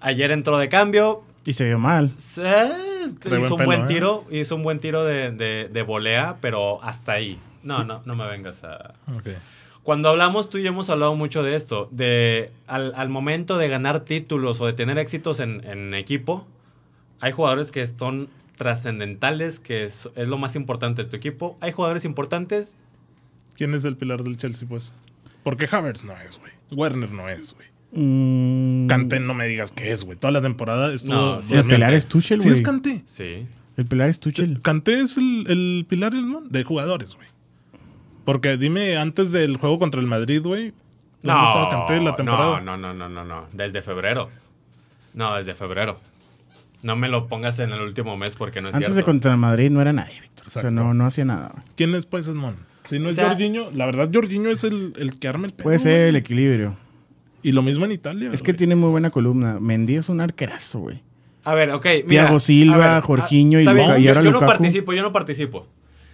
Ayer entró de cambio. Y se vio mal. Sí, Trae hizo buen pelo, buen ¿eh? tiro, hizo un buen tiro de, de- de volea, pero hasta ahí. No, no, no me vengas a... Cuando hablamos, tú y yo hemos hablado mucho de esto, de al, al momento de ganar títulos o de tener éxitos en, en equipo, hay jugadores que son trascendentales, que es, es lo más importante de tu equipo. Hay jugadores importantes. ¿Quién es el pilar del Chelsea, pues? Porque Havertz no es, güey. Werner no es, güey. Mm, Kanté no me digas que es, güey. Toda la temporada estuvo... No, sí el es pilar es Tuchel, Sí güey. es Kanté. Sí. El pilar es Tuchel. Kanté es el, el pilar ¿no? de jugadores, güey. Porque dime, antes del juego contra el Madrid, güey, ¿dónde estaba Kanté la temporada? No, no, no, no, no, no. Desde febrero. No, desde febrero. No me lo pongas en el último mes porque no es Antes de contra el Madrid no era nadie, Víctor. O sea, no, no hacía nada. güey. ¿Quién es, pues, Esmón? Si no O es Jorginho, la verdad, Jorginho es el, el que arma el pedo, Puede ser el equilibrio. Y lo mismo en Italia. Es que tiene muy buena columna. Mendy es un arquerazo, güey. A ver, ok. Mira, Thiago Silva, a Jorginho y Luka- y yo, ahora yo no Lukaku. participo, yo no participo.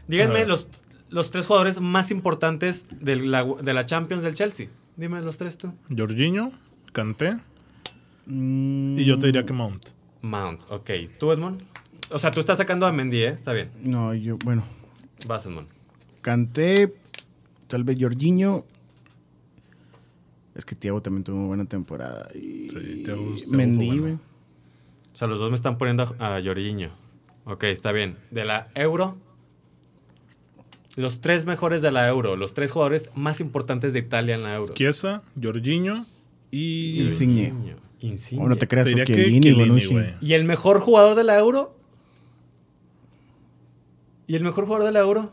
Díganme ver. los, los tres jugadores más importantes de la, de la Champions del Chelsea. Dime los tres tú. Jorginho, Kanté Mm, y yo te diría que Mount. Mount, ok. ¿Tú, Edmond? O sea, tú estás sacando a Mendy, ¿eh? Está bien. No, yo, bueno. Vas, Edmond. Canté, tal vez Jorginho. Es que Thiago también tuvo una buena temporada. Y Sí, Thiago- Thiago Mendy, fue bueno. O sea, los dos me están poniendo a, Jorginho. Ok, está bien. De la Euro. Los tres mejores de la Euro. Los tres jugadores más importantes de Italia en la Euro. Chiesa, Jorginho y... Insigne. Insigne. Insigne. O no te creas, Te que Chiellini, Chiellini. ¿Y el mejor jugador de la Euro? ¿Y el mejor jugador de la Euro?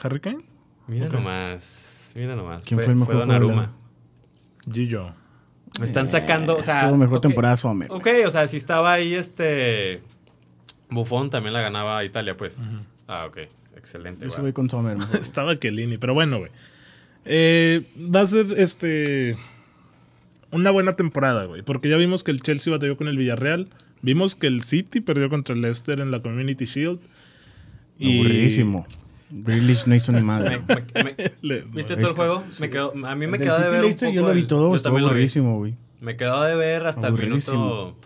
¿Harry Kane? Mira nomás. Mira nomás. ¿Quién fue el mejor jugador de la Donnarumma. Gillo. Me están sacando, o sea... Tuvo mejor ok, temporada Sommer. Ok, o sea, si estaba ahí este... Buffon también la ganaba Italia, pues. Ah, ok. Excelente. Yo voy con Sommer. Estaba Chiellini, pero bueno, güey. Eh, va a ser este una buena temporada, güey. Porque ya vimos que el Chelsea batalló con el Villarreal. Vimos que el City perdió contra el Leicester en la Community Shield. Aburridísimo. Grealish no hizo ni madre. me- me- Le- ¿Viste todo el juego? A mí me quedó de ver un poco Yo lo vi todo, yo estuvo también lo vi. aburridísimo, güey. Me quedó de ver hasta el minuto...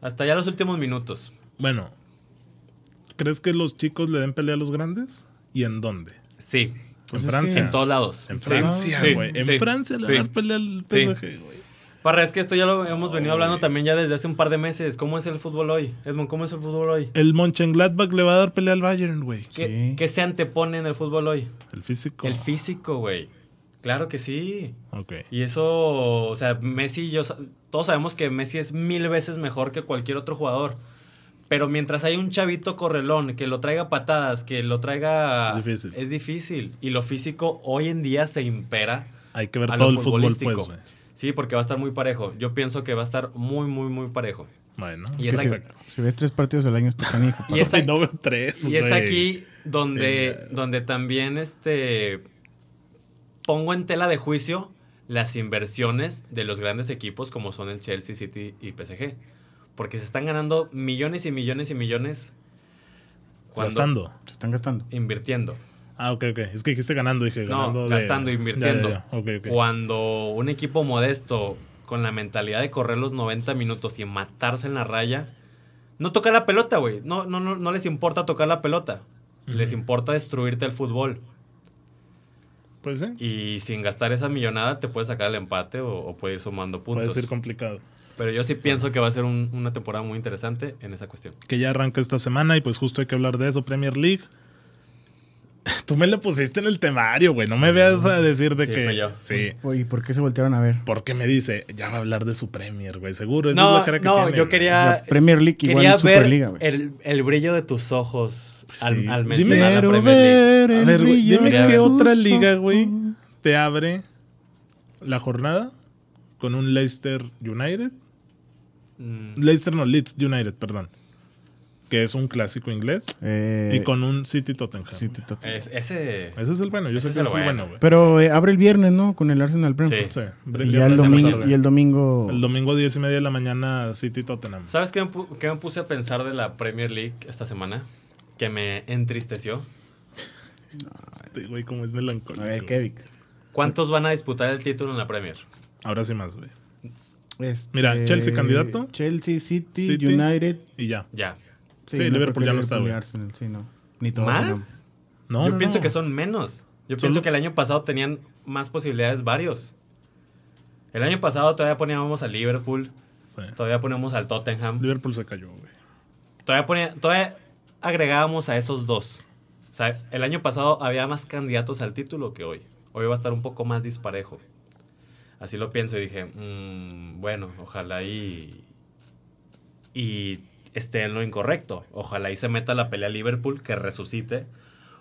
Hasta ya los últimos minutos. Bueno, ¿crees que los chicos le den pelea a los grandes? ¿Y en dónde? Sí, Pues en es Francia. que- en todos lados. En Francia, sí, güey. En sí, Francia le dar pelea al. PSG, güey. Parra, es que esto ya lo hemos venido hablando también ya desde hace un par de meses. ¿Cómo es el fútbol hoy? Edmond, ¿cómo es el fútbol hoy? El Mönchengladbach le va a dar pelea al Bayern, güey. ¿Qué, Sí. qué se antepone en el fútbol hoy? El físico. El físico, güey. Claro que sí. Ok. Y eso, o sea, Messi, yo, todos sabemos que Messi es mil veces mejor que cualquier otro jugador. Pero mientras hay un chavito correlón que lo traiga patadas, que lo traiga... Es difícil. Es difícil. Y lo físico hoy en día se impera. Hay que ver A todo lo el fútbol, pues. Sí, porque va a estar muy parejo. Yo pienso que va a estar muy, muy, muy parejo. Bueno, Y es que aquí-. Si ves tres partidos al año, está canijo. Y es, no veo tres, y es aquí donde, donde también este, pongo en tela de juicio las inversiones de los grandes equipos como son el Chelsea, City y PSG. Porque se están ganando millones y millones y millones cuando Gastando. Se están gastando. invirtiendo. Ah, ok, ok. Es que dijiste ganando, dije No, ganando. de- gastando, invirtiendo. Ya, ya, ya. Ok, ok. Cuando un equipo modesto con la mentalidad de correr los 90 minutos y matarse en la raya, no toca la pelota, güey. No, no, no, no les importa tocar la pelota. Les importa destruirte el fútbol. Pues sí. Y sin gastar esa millonada te puedes sacar el empate o, o puede ir sumando puntos. Puede ser complicado. Pero yo sí pienso que va a ser un- una temporada muy interesante en esa cuestión. Que ya arranca esta semana y pues justo hay que hablar de eso, Premier League. Tú me lo pusiste en el temario, güey. No me veas a decir de Sí, que. fue yo. Sí. Oye, ¿y por qué se voltearon a ver? Porque me dice, ya va a hablar de su Premier, güey. Seguro. No, es la cara que no, tiene, yo quería- La Premier League igual Quería ver Superliga, güey. el, el brillo de tus ojos al, Sí. al Dime- mencionar la Premier League. ver A ver, güey, dime qué otra liga, güey, te abre la jornada con un Leicester United. Mm, Leicester no, Leeds United, perdón. Que es un clásico inglés. Eh, y con un City Tottenham. City Tottenham. es- ese... Ese es el bueno. Yo sé es que el es el bueno. bueno, güey. Pero eh, abre el viernes, ¿no? Con el Arsenal Brentford. Sí, Y viernes ya el domingo, y el domingo. El domingo 10 y media de la mañana City Tottenham. ¿Sabes qué me, qué me puse a pensar de la Premier League esta semana? Que me entristeció. Este güey como es melancólico. A ver, Kevin. ¿Cuántos van a disputar el título en la Premier? Ahora sí más, güey. Este, Mira, Chelsea candidato. Chelsea, City, City. United. Y ya. Ya. Sí, no Liverpool ya no está, güey. Arsenal, sí, no. Ni. ¿Más? No, Yo no, pienso no. que son menos. Yo Solo- pienso que el año pasado tenían más posibilidades varios. El año pasado todavía poníamos al Liverpool, Sí. todavía poníamos al Tottenham, Liverpool se cayó, güey. todavía, ponía- todavía agregábamos a esos dos. O sea, el año pasado había más candidatos al título que hoy. Hoy va a estar un poco más disparejo. Así lo pienso y dije, mm, bueno, ojalá y, y esté en lo incorrecto. Ojalá y se meta la pelea Liverpool, que resucite.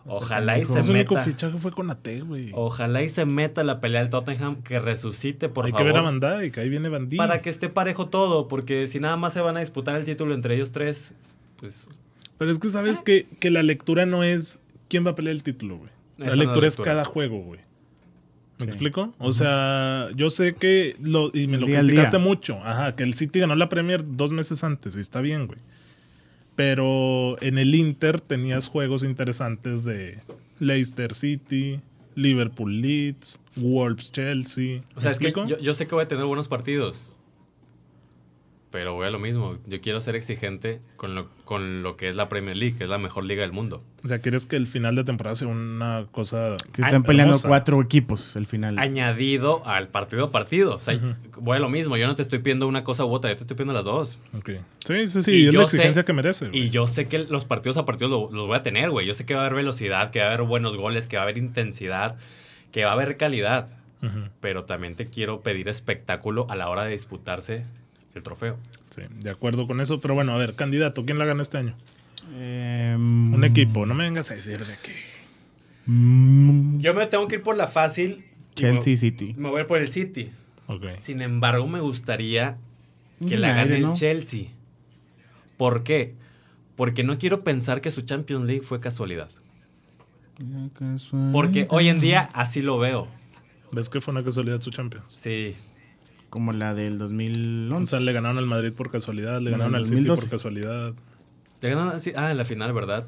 Ojalá y se Su único meta. fichaje fue con AT, güey. Ojalá y se meta la pelea del Tottenham, que resucite, por Hay favor. que ver a Van Dijk, ahí viene Van Dijk. para que esté parejo todo, porque si nada más se van a disputar el título entre ellos tres, pues Pero es que sabes que, que la lectura no es quién va a pelear el título, güey. La no lectura es cada juego, güey. ¿Me Sí. explico? O sea, yo sé que lo, y me El lo criticaste mucho. Ajá, que el City ganó la Premier dos meses antes, y está bien, güey. Pero en el Inter tenías juegos interesantes de Leicester City, Liverpool Leeds, Wolves Chelsea. O sea, ¿Me es que yo, yo sé que voy a tener buenos partidos. Pero voy a lo mismo. Yo quiero ser exigente con lo, con lo que es la Premier League, que es la mejor liga del mundo. O sea, quieres que el final de temporada sea una cosa. Que están peleando hermosa. cuatro equipos el final. Añadido al partido a partido. O sea, voy a lo mismo. Yo no te estoy pidiendo una cosa u otra, yo te estoy pidiendo las dos. Ok. Sí, sí, sí. Y es yo la exigencia sé- que merece. güey. Y yo sé que los partidos a partidos lo- los voy a tener, güey. Yo sé que va a haber velocidad, que va a haber buenos goles, que va a haber intensidad, que va a haber calidad. Pero también te quiero pedir espectáculo a la hora de disputarse el trofeo. Sí, de acuerdo con eso. Pero bueno, a ver, candidato, ¿quién la gana este año? Em, Un equipo. No me vengas a decir de qué. mm, Yo me tengo que ir por la fácil. Chelsea me- City. Me voy a ir por el City. Ok. Sin embargo, me gustaría que Un la gane aire, el. Chelsea. ¿Por qué? Porque no quiero pensar que su Champions League fue casualidad. Porque hoy en día así lo veo. ¿Ves que fue una casualidad su Champions? Sí. Como la del O 2011. sea, le ganaron al Madrid por casualidad, le ganaron al City 2012. por casualidad. Le ganaron así- ah, en la final, ¿verdad?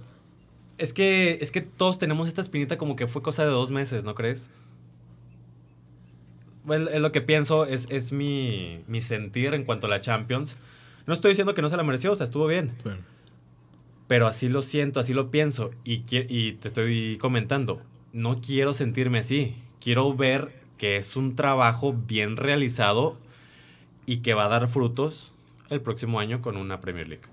Es que, es que todos tenemos esta espinita como que fue cosa de dos meses, ¿no crees? Bueno, es lo que pienso, es, es mi, mi sentir en cuanto a la Champions. No estoy diciendo que no se la mereció, o sea, estuvo bien. Sí. Pero así lo siento, así lo pienso. Y, y te estoy comentando, no quiero sentirme así. Quiero ver que es un trabajo bien realizado y que va a dar frutos el próximo año con una Premier League.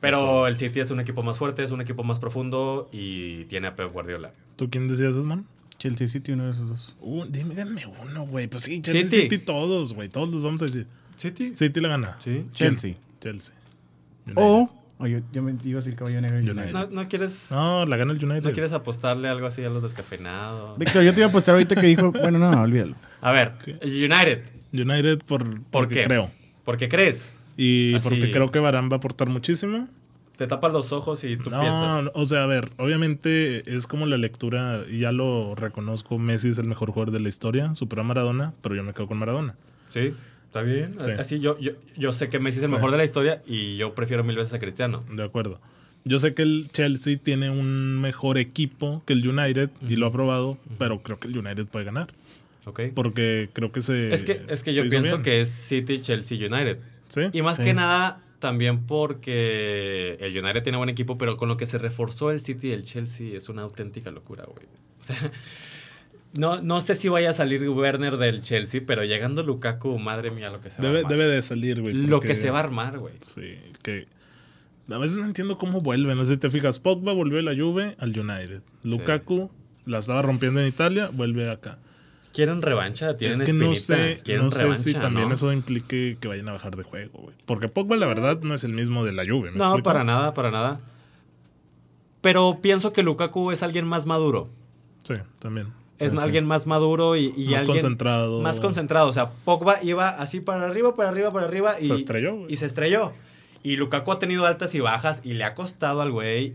Pero el City es un equipo más fuerte, es un equipo más profundo y tiene a Pep Guardiola. ¿Tú quién decías, man? Chelsea City, uno de esos dos. Uh, dime, dime uno, güey. Pues sí, Chelsea City. City, todos, güey. Todos los vamos a decir. City. City la gana. Sí. Chelsea. Chelsea. O, o yo, yo me iba a decir caballo negro y United. No, no quieres, No, la gana el United. no quieres apostarle algo así a los descafeinados. Víctor, yo te iba a apostar ahorita que dijo, bueno, no, olvídalo. A ver, United. United por, porque qué? creo. ¿Por qué crees? Y Así. porque creo que Barán va a aportar muchísimo. Te tapas los ojos y tú no, piensas. no, o sea, a ver, obviamente es como la lectura, ya lo reconozco, Messi es el mejor jugador de la historia, superó a Maradona, pero yo me quedo con Maradona. Sí, está bien. Sí. Así yo, yo, yo sé que Messi es el Sí. mejor de la historia y yo prefiero mil veces a Cristiano. De acuerdo. Yo sé que el Chelsea tiene un mejor equipo que el United, y lo ha probado, pero creo que el United puede ganar. ¿Ok? Porque creo que se. Es que, es que yo pienso bien. que es City, Chelsea, United. Sí. Y más que nada, también porque el United tiene buen equipo, pero con lo que se reforzó el City y el Chelsea es una auténtica locura, güey. O sea, no, no sé si vaya a salir Werner del Chelsea, pero llegando Lukaku, madre mía, lo que se va a Debe, armar. debe de salir, güey. lo que se va a armar, güey. Sí, que. A veces no entiendo cómo vuelven. No sé si te fijas, Pogba volvió de la Juve al United. Lukaku la estaba rompiendo en Italia, vuelve acá. Quieren revancha, tienen es que no espinita, sé, quieren no sé revancha, si también ¿no? eso implique que vayan a bajar de juego, güey. Porque Pogba, la verdad, no es el mismo de la Juve. ¿me No, explico? para nada, para nada. Pero pienso que Lukaku es alguien más maduro. Sí, también. Es Sí, alguien más maduro y, y Más alguien concentrado. Más concentrado. O sea, Pogba iba así para arriba, para arriba, para arriba. Y, Se estrelló. Y se estrelló. Y Lukaku ha tenido altas y bajas y le ha costado al güey.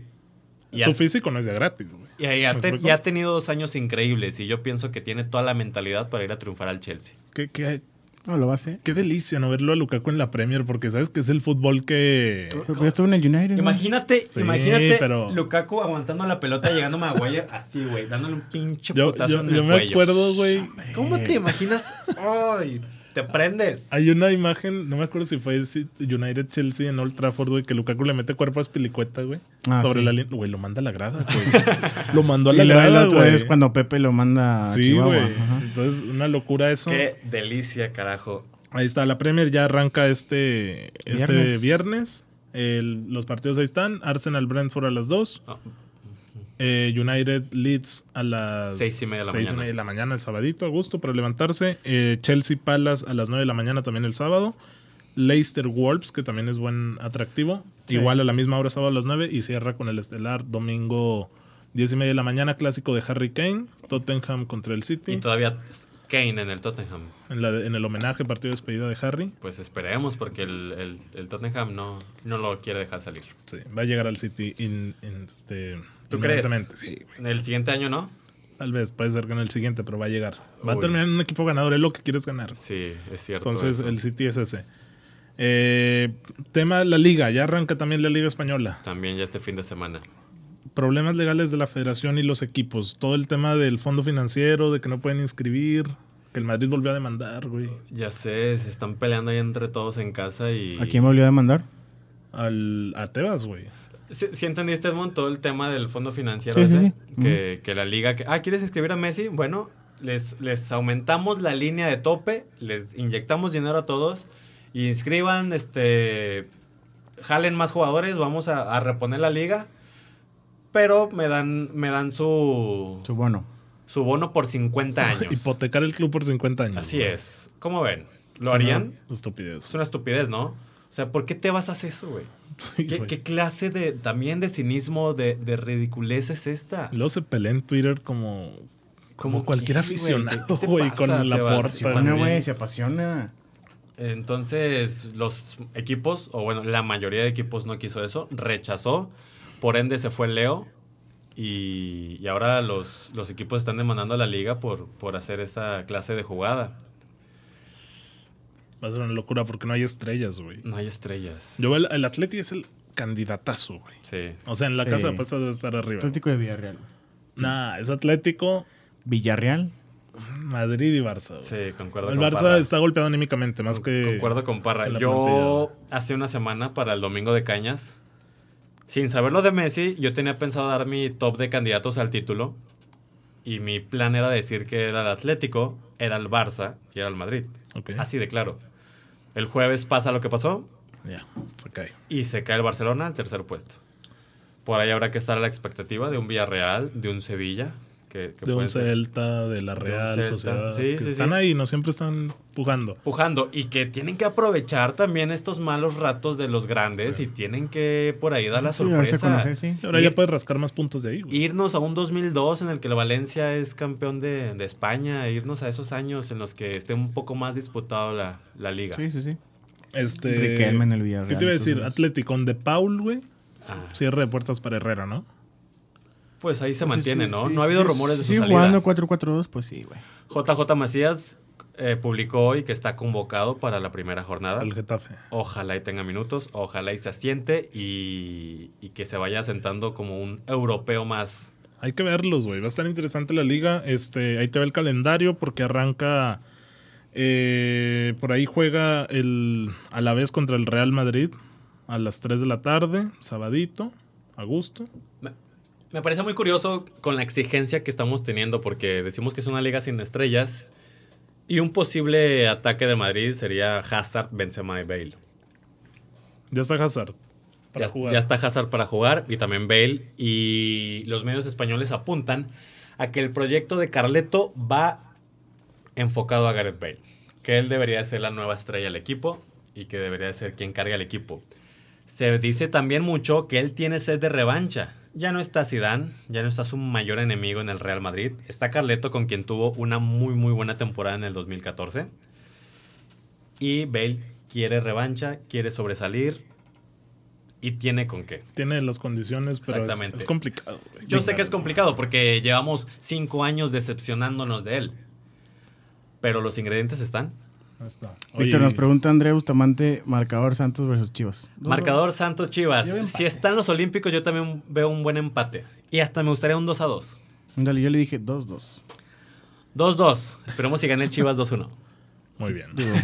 Y, Su ha, físico no es de gratis, güey. y ha- y ha tenido dos años increíbles. Y yo pienso que tiene toda la mentalidad para ir a triunfar al Chelsea. Qué, qué, No, lo va a hacer. qué delicia no verlo a Lukaku en la Premier, porque sabes que es el fútbol que. Pero estuvo en el United. ¿no? Imagínate, Sí, imagínate pero- Lukaku aguantando la pelota llegando a Maguire así, güey, dándole un pinche Yo, putazo yo- en yo el me cuello. acuerdo, güey. ¿Cómo te imaginas? Ay, te prendes. Hay una imagen, no me acuerdo si fue si- United Chelsea en Old Trafford, güey, que Lukaku le mete cuerpo a Spilicueta, güey. Ah, sobre sí. la línea. Güey, lo manda a la grada, güey. lo mandó a Y la luego la otra vez cuando Pepe lo manda a Sí, Chihuahua. güey. Entonces, una locura eso. Qué delicia, carajo. Ahí está, la Premier ya arranca este, este Viernes. viernes. El- los partidos ahí están. Arsenal Brentford a las 2. Ah. Eh, United Leeds a las Seis y media de la seis mañana. media de la mañana, el sabadito, a gusto para levantarse. Eh, Chelsea Palace a las 9 de la mañana también el sábado. Leicester Wolves, que también es buen atractivo. Sí. Igual a la misma hora sábado a las 9 y cierra con el estelar domingo 10 y media de la mañana, clásico de Harry Kane, Tottenham contra el City. Y todavía Kane en el Tottenham. En, la- en el homenaje, partido de despedida de Harry. Pues esperemos porque el, el- el Tottenham no, no lo quiere dejar salir. Sí, va a llegar al City in- in- este, ¿Tú crees? Sí, güey. En el siguiente año no. Tal vez, puede ser que en el siguiente, pero va a llegar. Va a terminar en un equipo ganador, es lo que quieres ganar. Sí, es cierto. Entonces, eso. el City es ese. Eh, tema la liga, ya arranca también la liga española. También ya este fin de semana. Problemas legales de la federación y los equipos. Todo el tema del fondo financiero, de que no pueden inscribir, que el Madrid volvió a demandar, güey. Ya sé, se están peleando ahí entre todos en casa y... ¿A quién volvió a demandar? Al, a Tebas, güey. ¿Sí, sí entendiste, Edmond, todo el tema del fondo financiero? Sí, ese? sí. Que, que la liga... Que, ah, ¿quieres inscribir a Messi? Bueno, les, les aumentamos la línea de tope, les inyectamos dinero a todos, y inscriban, este... Jalen más jugadores, vamos a, a reponer la liga, pero me dan, me dan su, Su bono. su bono por 50 años. Hipotecar el club por 50 años. Así es. ¿Cómo ven? ¿Lo Es una harían? Estupidez. Es una estupidez, ¿no? O sea, ¿por qué te vas a hacer eso, güey? Sí, ¿Qué, clase de también de cinismo, de, de ridiculez es esta? Luego se pelea en Twitter como, como Como cualquier aficionado, ¿Qué- te güey, pasa, con la porta. Güey, se apasiona. Entonces, los equipos, o bueno, la mayoría de equipos no quiso eso, rechazó, por ende se fue Leo, y, y ahora los, los equipos están demandando a la liga por, por hacer esta clase de jugada. Va a ser una locura porque no hay estrellas, güey. No hay estrellas. Yo el, el Atleti es el candidatazo, güey. Sí. O sea, en la Sí. casa de apuestas debe estar arriba. Atlético de Villarreal. Nah, es Atlético, Villarreal. Madrid y Barça. güey. Sí, concuerdo El con Barça Parra. está golpeado anímicamente, más que. Concuerdo con Parra. Yo hace una semana para el domingo de Cañas, sin saber lo de Messi, yo tenía pensado dar mi top de candidatos al título. Y mi plan era decir que era el Atlético, era el Barça y era el Madrid. Ok. Así de claro. El jueves pasa lo que pasó Ya, se cae. y se cae el Barcelona al tercer puesto. Por ahí habrá que estar a la expectativa de un Villarreal, de un Sevilla. Que, que De un ser Celta, de la Real. Sociedad. Sí, que sí, están sí. ahí, no siempre están pujando. pujando y que tienen que aprovechar también estos malos ratos de los grandes y tienen que por ahí dar la sorpresa. ahora Y- ya puedes rascar más puntos de ahí, güey. Irnos a un 2002 en el que el Valencia es campeón de, de España, e irnos a esos años en los que esté un poco más disputado la, la liga. Sí, sí, sí. Este, Riquelme en el Villarreal. ¿Qué te iba a decir? Atlético con De Paul, güey. Ah, Cierre de puertas para Herrera, ¿no? Pues ahí se Sí, mantiene, sí, ¿no? sí, no ha habido sí, rumores de su sí, salida. jugando 4-4-2, pues sí, güey. JJ Macías eh, publicó hoy que está convocado para la primera jornada. Al Getafe. Ojalá y tenga minutos, ojalá y se asiente y, y que se vaya sentando como un europeo más. Hay que verlos, güey. Va a estar interesante la liga. Este, ahí te va el calendario porque arranca. eh, por ahí juega el a la vez contra el Real Madrid a las 3 de la tarde, sabadito, a gusto. Me, parece muy curioso con la exigencia que estamos teniendo porque decimos que es una liga sin estrellas y un posible ataque de Madrid sería Hazard, Benzema y Bale. Ya está Hazard para ya, jugar. ya está Hazard para jugar y también Bale. Y los medios españoles apuntan a que el proyecto de Carleto va enfocado a Gareth Bale. Que él debería ser la nueva estrella del equipo y que debería ser quien carga el equipo. Se dice también mucho que él tiene sed de revancha. Ya no está Zidane, ya no está su mayor enemigo en el Real Madrid. Está Carleto con quien tuvo una muy muy buena temporada en el 2014. Y Bale quiere revancha, quiere sobresalir y tiene con qué. Tiene las condiciones, pero es, Exactamente. es complicado. güey. Yo sé que es complicado porque llevamos cinco años decepcionándonos de él. Pero los ingredientes están. Está. Víctor, nos pregunta André Bustamante, marcador Santos versus Chivas. Marcador Santos Chivas. Si están los Olímpicos, yo también veo un buen empate. Y hasta me gustaría un 2 a 2. Ándale, yo le dije 2-2. 2-2. Esperemos si gane el Chivas 2-1. Muy bien. Dudo,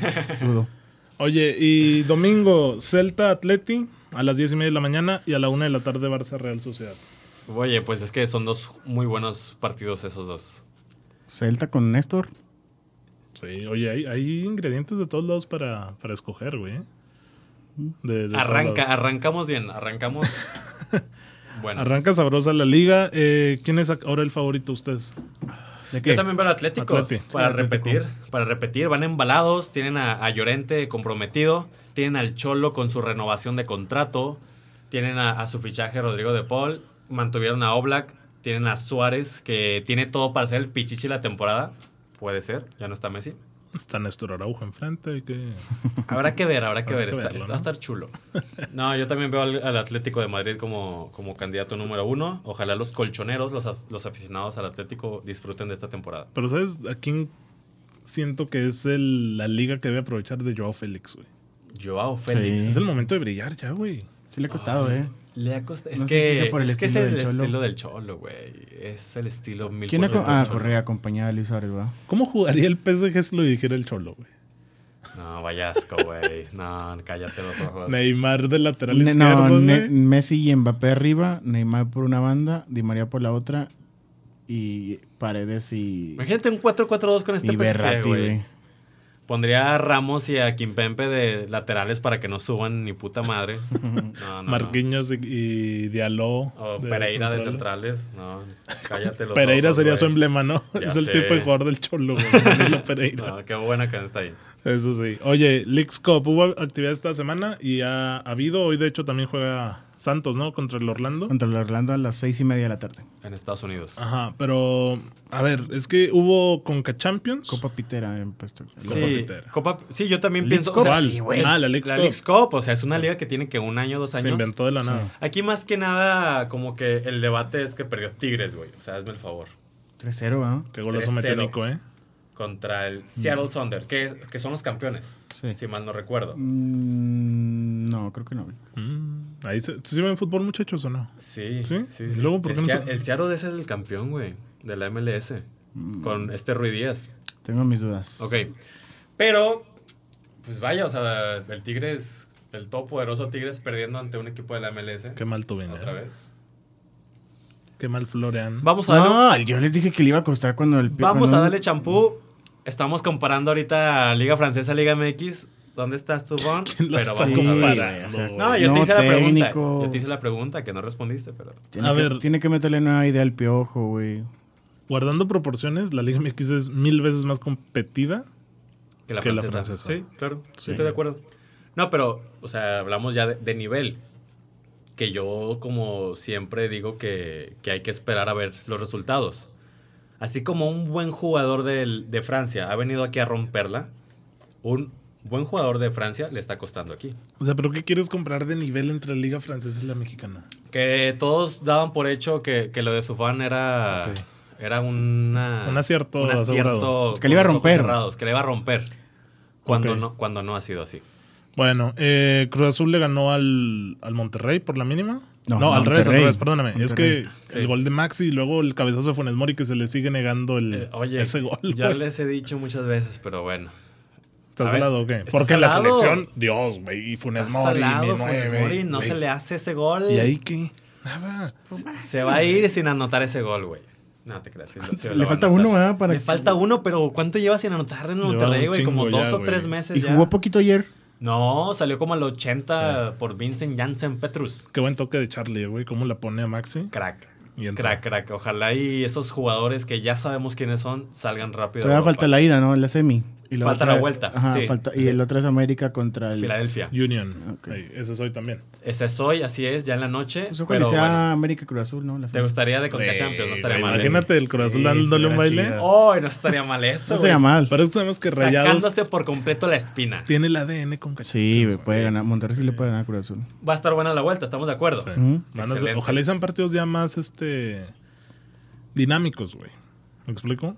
dudo. Oye, y domingo, Celta Atleti a las 10 y media de la mañana y a la 1 de la tarde Barça Real Sociedad. Oye, pues es que son dos muy buenos partidos esos dos. Celta con Néstor. Sí, oye, hay, hay ingredientes de todos lados para, para escoger, güey. De- de todos Arranca, arrancamos bien, arrancamos. Bueno, Arranca sabrosa la liga. Eh, ¿Quién es ahora el favorito de ustedes? ¿De yo también veo al Atlético. Atleti. Para Sí, Atlético. repetir, para repetir, van embalados, tienen a, a Llorente comprometido, tienen al Cholo con su renovación de contrato, tienen a, a su fichaje Rodrigo de Paul, mantuvieron a Oblak, tienen a Suárez, que tiene todo para ser el pichichi la temporada. Puede ser, ya no está Messi. Está Néstor Araujo enfrente. que... Habrá que ver, habrá que Habrá ver. que está- verlo, está- ¿no? Va a estar chulo. No, yo también veo al, al Atlético de Madrid como, como candidato número uno. Ojalá los colchoneros, los, los aficionados al Atlético, disfruten de esta temporada. Pero ¿sabes a quién siento que es el- la liga que debe aprovechar de Joao Félix, güey? Joao Félix. Sí. Es el momento de brillar ya, güey. Sí le ha costado, ¿eh? Le ha costado. Es No que, si sea por el es, que es estilo el del Cholo. estilo del Cholo, güey. Es el estilo mil ¿Quién Ah, del. Correa, acompañada de Luis Suárez, ¿va? ¿Cómo jugaría el PSG si lo dijera el Cholo, güey? No, vaya asco, güey. No, cállate los ojos. Neymar de lateral Ne- izquierdo, no, Ne-. Messi y Mbappé arriba, Neymar por una banda, Di María por la otra y Paredes y, Imagínate un 4-4-2 con este y PSG, güey. Pondría a Ramos y a Kimpempe de laterales para que no suban ni puta madre. No. Marquinhos y, y Diallo. O de Pereira de centrales. No, cállate los Pereira ojos, sería güey. su emblema, ¿no? Ya es el sé. tipo de jugador del Cholo, güey. Pereira. Qué buena que está ahí. Eso sí. Oye, Leagues Cup, hubo actividad esta semana y ha, ha habido. Hoy, de hecho, también juega Santos, ¿no? Contra el Orlando. Contra el Orlando a las seis y media de la tarde. En Estados Unidos. Ajá, pero. A ver, es que hubo Conca Champions. Copa Pitera en puesto. Copa Sí, Pitera. Copa- sí, yo también pienso. Cup. o sea, ¿Cuál? sí, güey. Ah, la Leagues la Cup. Leagues Cup, o sea, es una liga que tiene que un año, dos años. Se inventó de la nada. Aquí más que nada, como que el debate es que perdió Tigres, güey. O sea, hazme el favor. 3-0, ¿ah? Qué golazo metió 3-0. Nico, ¿eh? Contra el Seattle Thunder, que, es- que son los campeones, Sí. si mal no recuerdo. Mm, no, creo que no. güey. Mm, ahí se, ¿sí ven fútbol, muchachos, o no? Sí, ¿Sí? sí, ¿Y sí. luego por qué el, no se- el Seattle es el campeón, güey, de la MLS. Mm. Con este Rui Díaz. Tengo mis dudas. Ok. Pero, pues vaya, o sea, el Tigres, el todopoderoso Tigres perdiendo ante un equipo de la MLS. Qué mal tú Otra vez. Qué mal Florian. Vamos a darle, No, yo les dije que le iba a costar cuando el vamos cuando a darle champú. Estamos comparando ahorita Liga Francesa, Liga MX. ¿Dónde estás tú, Bon? ¿Quién lo Pero está vamos a ver. o sea? No, yo te hice la pregunta. Yo te hice la pregunta que no respondiste, pero. Tiene A que, ver. Tiene que meterle nueva idea al piojo, güey. guardando proporciones, la Liga MX es mil veces más competida. Que la Que la francesa. francesa. Sí, claro. sí, Sí. estoy de acuerdo. No, pero, o sea, hablamos ya de, de nivel. Que yo, como siempre, digo que, que hay que esperar a ver los resultados. Así como un buen jugador del- de Francia ha venido aquí a romperla, un buen jugador de Francia le está costando aquí. O sea, ¿pero qué quieres comprar de nivel entre la Liga Francesa y la Mexicana? Que todos daban por hecho que, que lo de Sufán era, era una, Un acierto un acierto Que le iba a romper. cerrados, que le iba a romper. Cuando, no, cuando no ha sido así. Bueno, eh, Cruz Azul le ganó al, al Monterrey por la mínima. No, No, al revés, al revés, perdóname. Es que. Sí. el gol de Maxi y luego el cabezazo de Funes Mori que se le sigue negando el, Eh, oye, ese gol. ya les he dicho muchas veces, pero bueno. ¿Estás salado o qué? ¿estás Porque en la selección, Dios, güey, y Funes Mori, mi Funes nueve, Mori, no se le hace ese gol. ¿Y ahí qué? Nada. Se va a ir sin anotar ese gol, güey. No te creas. lo Le falta uno, ¿verdad? Para Le que- falta uno, pero ¿cuánto lleva sin anotar en Monterrey, güey? Como dos ya, o tres meses Y ya. jugó poquito ayer. No, salió como al 80 por Vincent Janssen Petrus. Qué buen toque de Charlie, güey. ¿Cómo la pone a Maxi? Crack. Y. Crack, crack. Ojalá y esos jugadores que ya sabemos quiénes son salgan rápido. a Todavía falta la ida, ¿no? La semi. Y Falta otra- la vuelta, Ajá, sí. falta- y el otro es América contra el... Filadelfia. Union. Ok. Ahí, ese soy también. Ese es hoy, así es, ya en la noche. Pues ojalá pero sea bueno, América Cruz Azul, ¿no? La te gustaría de Conca Champions, no estaría mal. ¿eh? Imagínate el Cruz Azul Sí, dándole un baile. Oh, no estaría mal eso. No estaría mal. Pero es que sabemos que Rayados Sacándose por completo la espina. tiene el ADN con Sí, güey, puede ganar. Monterrey sí le puede ganar a Cruz Azul. Va a estar buena la vuelta, estamos de acuerdo. Sí. Ojalá sean partidos ya más este dinámicos, güey. ¿Me explico?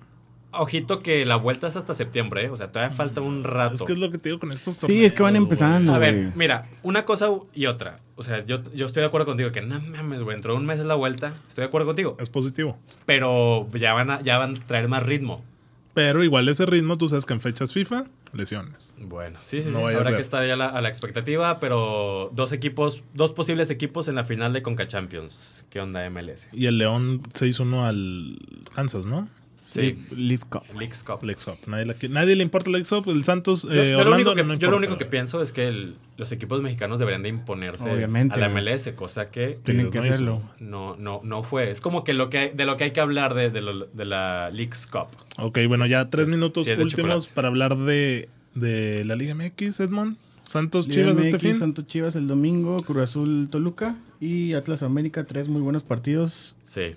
Ojito que la vuelta es hasta septiembre, ¿eh? o sea, todavía falta un rato. Es que es lo que te digo con estos Sí, es que van torneos, empezando. A ver, mira, una cosa y otra. O sea, yo, yo estoy de acuerdo contigo que no mames, güey, dentro de un mes es la vuelta. Estoy de acuerdo contigo. Es positivo. Pero ya van a, ya van a traer más ritmo. Pero igual ese ritmo, tú sabes que en fechas FIFA, lesiones. Bueno, sí, sí, No sí. vaya a Habrá ser. que estar ya a la, a la expectativa, pero dos equipos, dos posibles equipos en la final de Conca Champions. ¿Qué onda MLS? Y el León 6-1 al Kansas, ¿no? Sí, League Cup. Leagues Cup. Lex Cup. Nadie, la nadie le importa el Lex Cup. El Santos, Yo, eh, yo lo único que, no yo lo importa, único que güey. pienso es que el- los equipos mexicanos deberían de imponerse Obviamente, a la. MLS, cosa que Tienen que no hacerlo. no, no, no fue. Es como que lo que hay- de lo que hay que hablar de, de, lo- de la Leagues Cup. Ok, bueno, ya tres Es- minutos últimos chocolate. para hablar de, de la Liga MX, Edmond. Santos Liga Chivas MX, este fin. Santos Chivas el domingo, Cruz Azul Toluca y Atlas América, tres muy buenos partidos. Sí.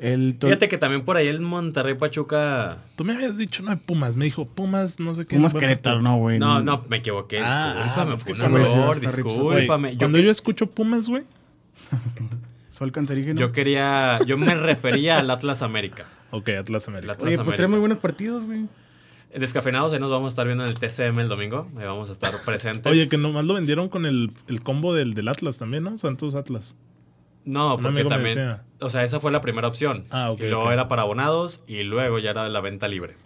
El Fíjate que también por ahí el Monterrey Pachuca. Tú me habías dicho, no de Pumas. Me dijo, Pumas, no sé qué. Pumas Querétaro, no, güey. No, no, me equivoqué. Ah, Discúlpame, ah, es que por favor, discúlpame. Yo, cuando que- yo escucho Pumas, güey, Sol cancerígeno. yo quería. Yo me refería al Atlas América. ok, Atlas América. Atlas Oye, pues América. tres muy buenos partidos, güey. Descafeinados, ahí nos vamos a estar viendo en el TCM el domingo. Ahí vamos a estar presentes. Oye, que nomás lo vendieron con el, el combo del, del Atlas también, ¿no? Santos Atlas. No, porque también. decía. O sea, esa fue la primera opción. Ah, ok, Y luego era para abonados y luego ya era la venta libre.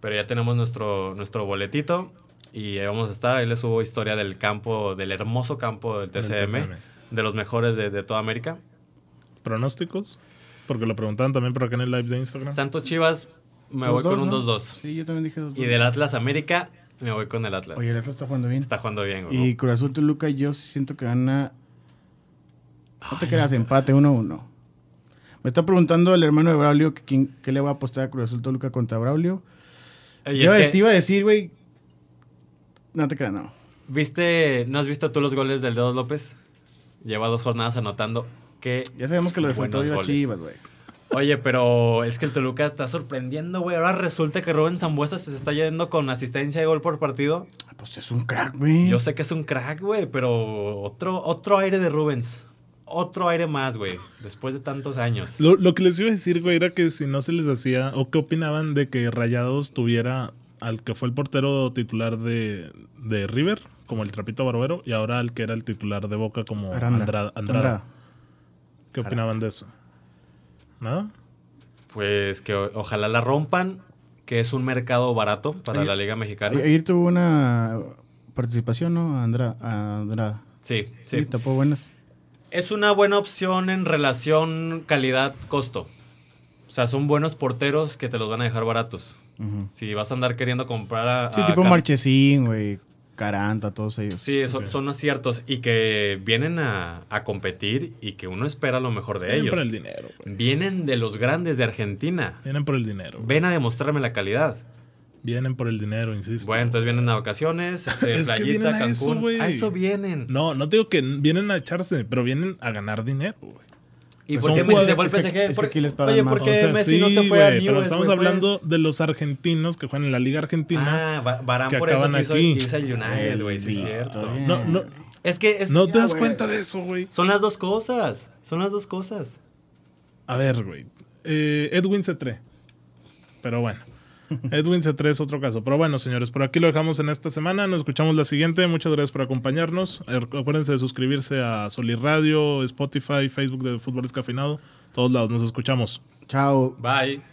Pero ya tenemos nuestro, nuestro boletito y ahí vamos a estar. Ahí les subo historia del campo, del hermoso campo del TCM, TCM. de los mejores de, de toda América. ¿Pronósticos? Porque lo preguntaban también por acá en el live de Instagram. Santos Chivas, me voy con un 2-2. Sí, yo también dije 2-2. Y del Atlas América, me voy con el Atlas. Oye, el Atlas está jugando bien. Está jugando bien, güey. Y Cruz Azul Toluca, yo siento que gana. No te creas, empate 1-1. Me está preguntando el hermano de Braulio que qué le va a apostar a Cruz Azul Toluca contra Braulio. Y yo que, te iba a decir, güey. No te creas, no. ¿viste, ¿No has visto tú los goles del Dedos López? Lleva dos jornadas anotando. que Ya sabemos que lo de buenos Santos iba. Chivas, güey. Oye, pero es que el Toluca está sorprendiendo, güey. Ahora resulta que Rubén Zambuesa se está yendo con asistencia de gol por partido. Pues es un crack, güey. Yo sé que es un crack, güey, pero otro, otro aire de Rubens. Otro aire más, güey. Después de tantos años. Lo, lo que les iba a decir, güey, era que si no se les hacía, o qué opinaban de que Rayados tuviera al que fue el portero titular de, de River, como el Trapito Barbero, y ahora al que era el titular de Boca, como Aranda. Andrada. Andrada. Andrada. ¿Qué opinaban de eso? ¿Nada? Pues que o- ojalá la rompan, que es un mercado barato para Ayer- la Liga Mexicana. Ayer tuvo una participación, ¿no? Andra, Andrada. Sí, Sí, sí. tapó buenas. Es una buena opción en relación calidad-costo. O sea, son buenos porteros que te los van a dejar baratos. Si vas a andar queriendo comprar a... Sí, a tipo Marchesín, güey. Caranta, todos ellos. Sí, son, son aciertos y que vienen a, a competir y que uno espera lo mejor de Vienen ellos. por el dinero. Vienen de los grandes de Argentina. Vienen por el dinero. Ven a demostrarme la calidad. Vienen por el dinero, insisto. Bueno, entonces vienen a vacaciones, este, Es que playita, vienen a Cancún. eso, güey. a eso vienen. No, no te digo que vienen a echarse, pero vienen a ganar dinero, güey. ¿Y Pues por qué Messi se fue al es que- PSG? es que ¿Por- aquí les pagan Oye, más. ¿por qué O sea, Messi sí, no se fue a Newell's, Pero estamos güey, pues? hablando de los argentinos que juegan en la Liga Argentina. Ah, Varane que por eso acaban quiso aquí. irse al United, güey, sí es cierto. no, no, Es que es- no te ya, das cuenta de eso, güey. Son las dos cosas. Son las dos cosas. A ver, güey. Eh, Edwin C3. Pero bueno. Edwin C3 es otro caso. Pero bueno, señores, por aquí lo dejamos en esta semana. Nos escuchamos la siguiente. Muchas gracias por acompañarnos. Eh, Acuérdense de suscribirse a Solir Radio, Spotify, Facebook de Fútbol Escafeinado. Todos lados. Nos escuchamos. Chao. Bye.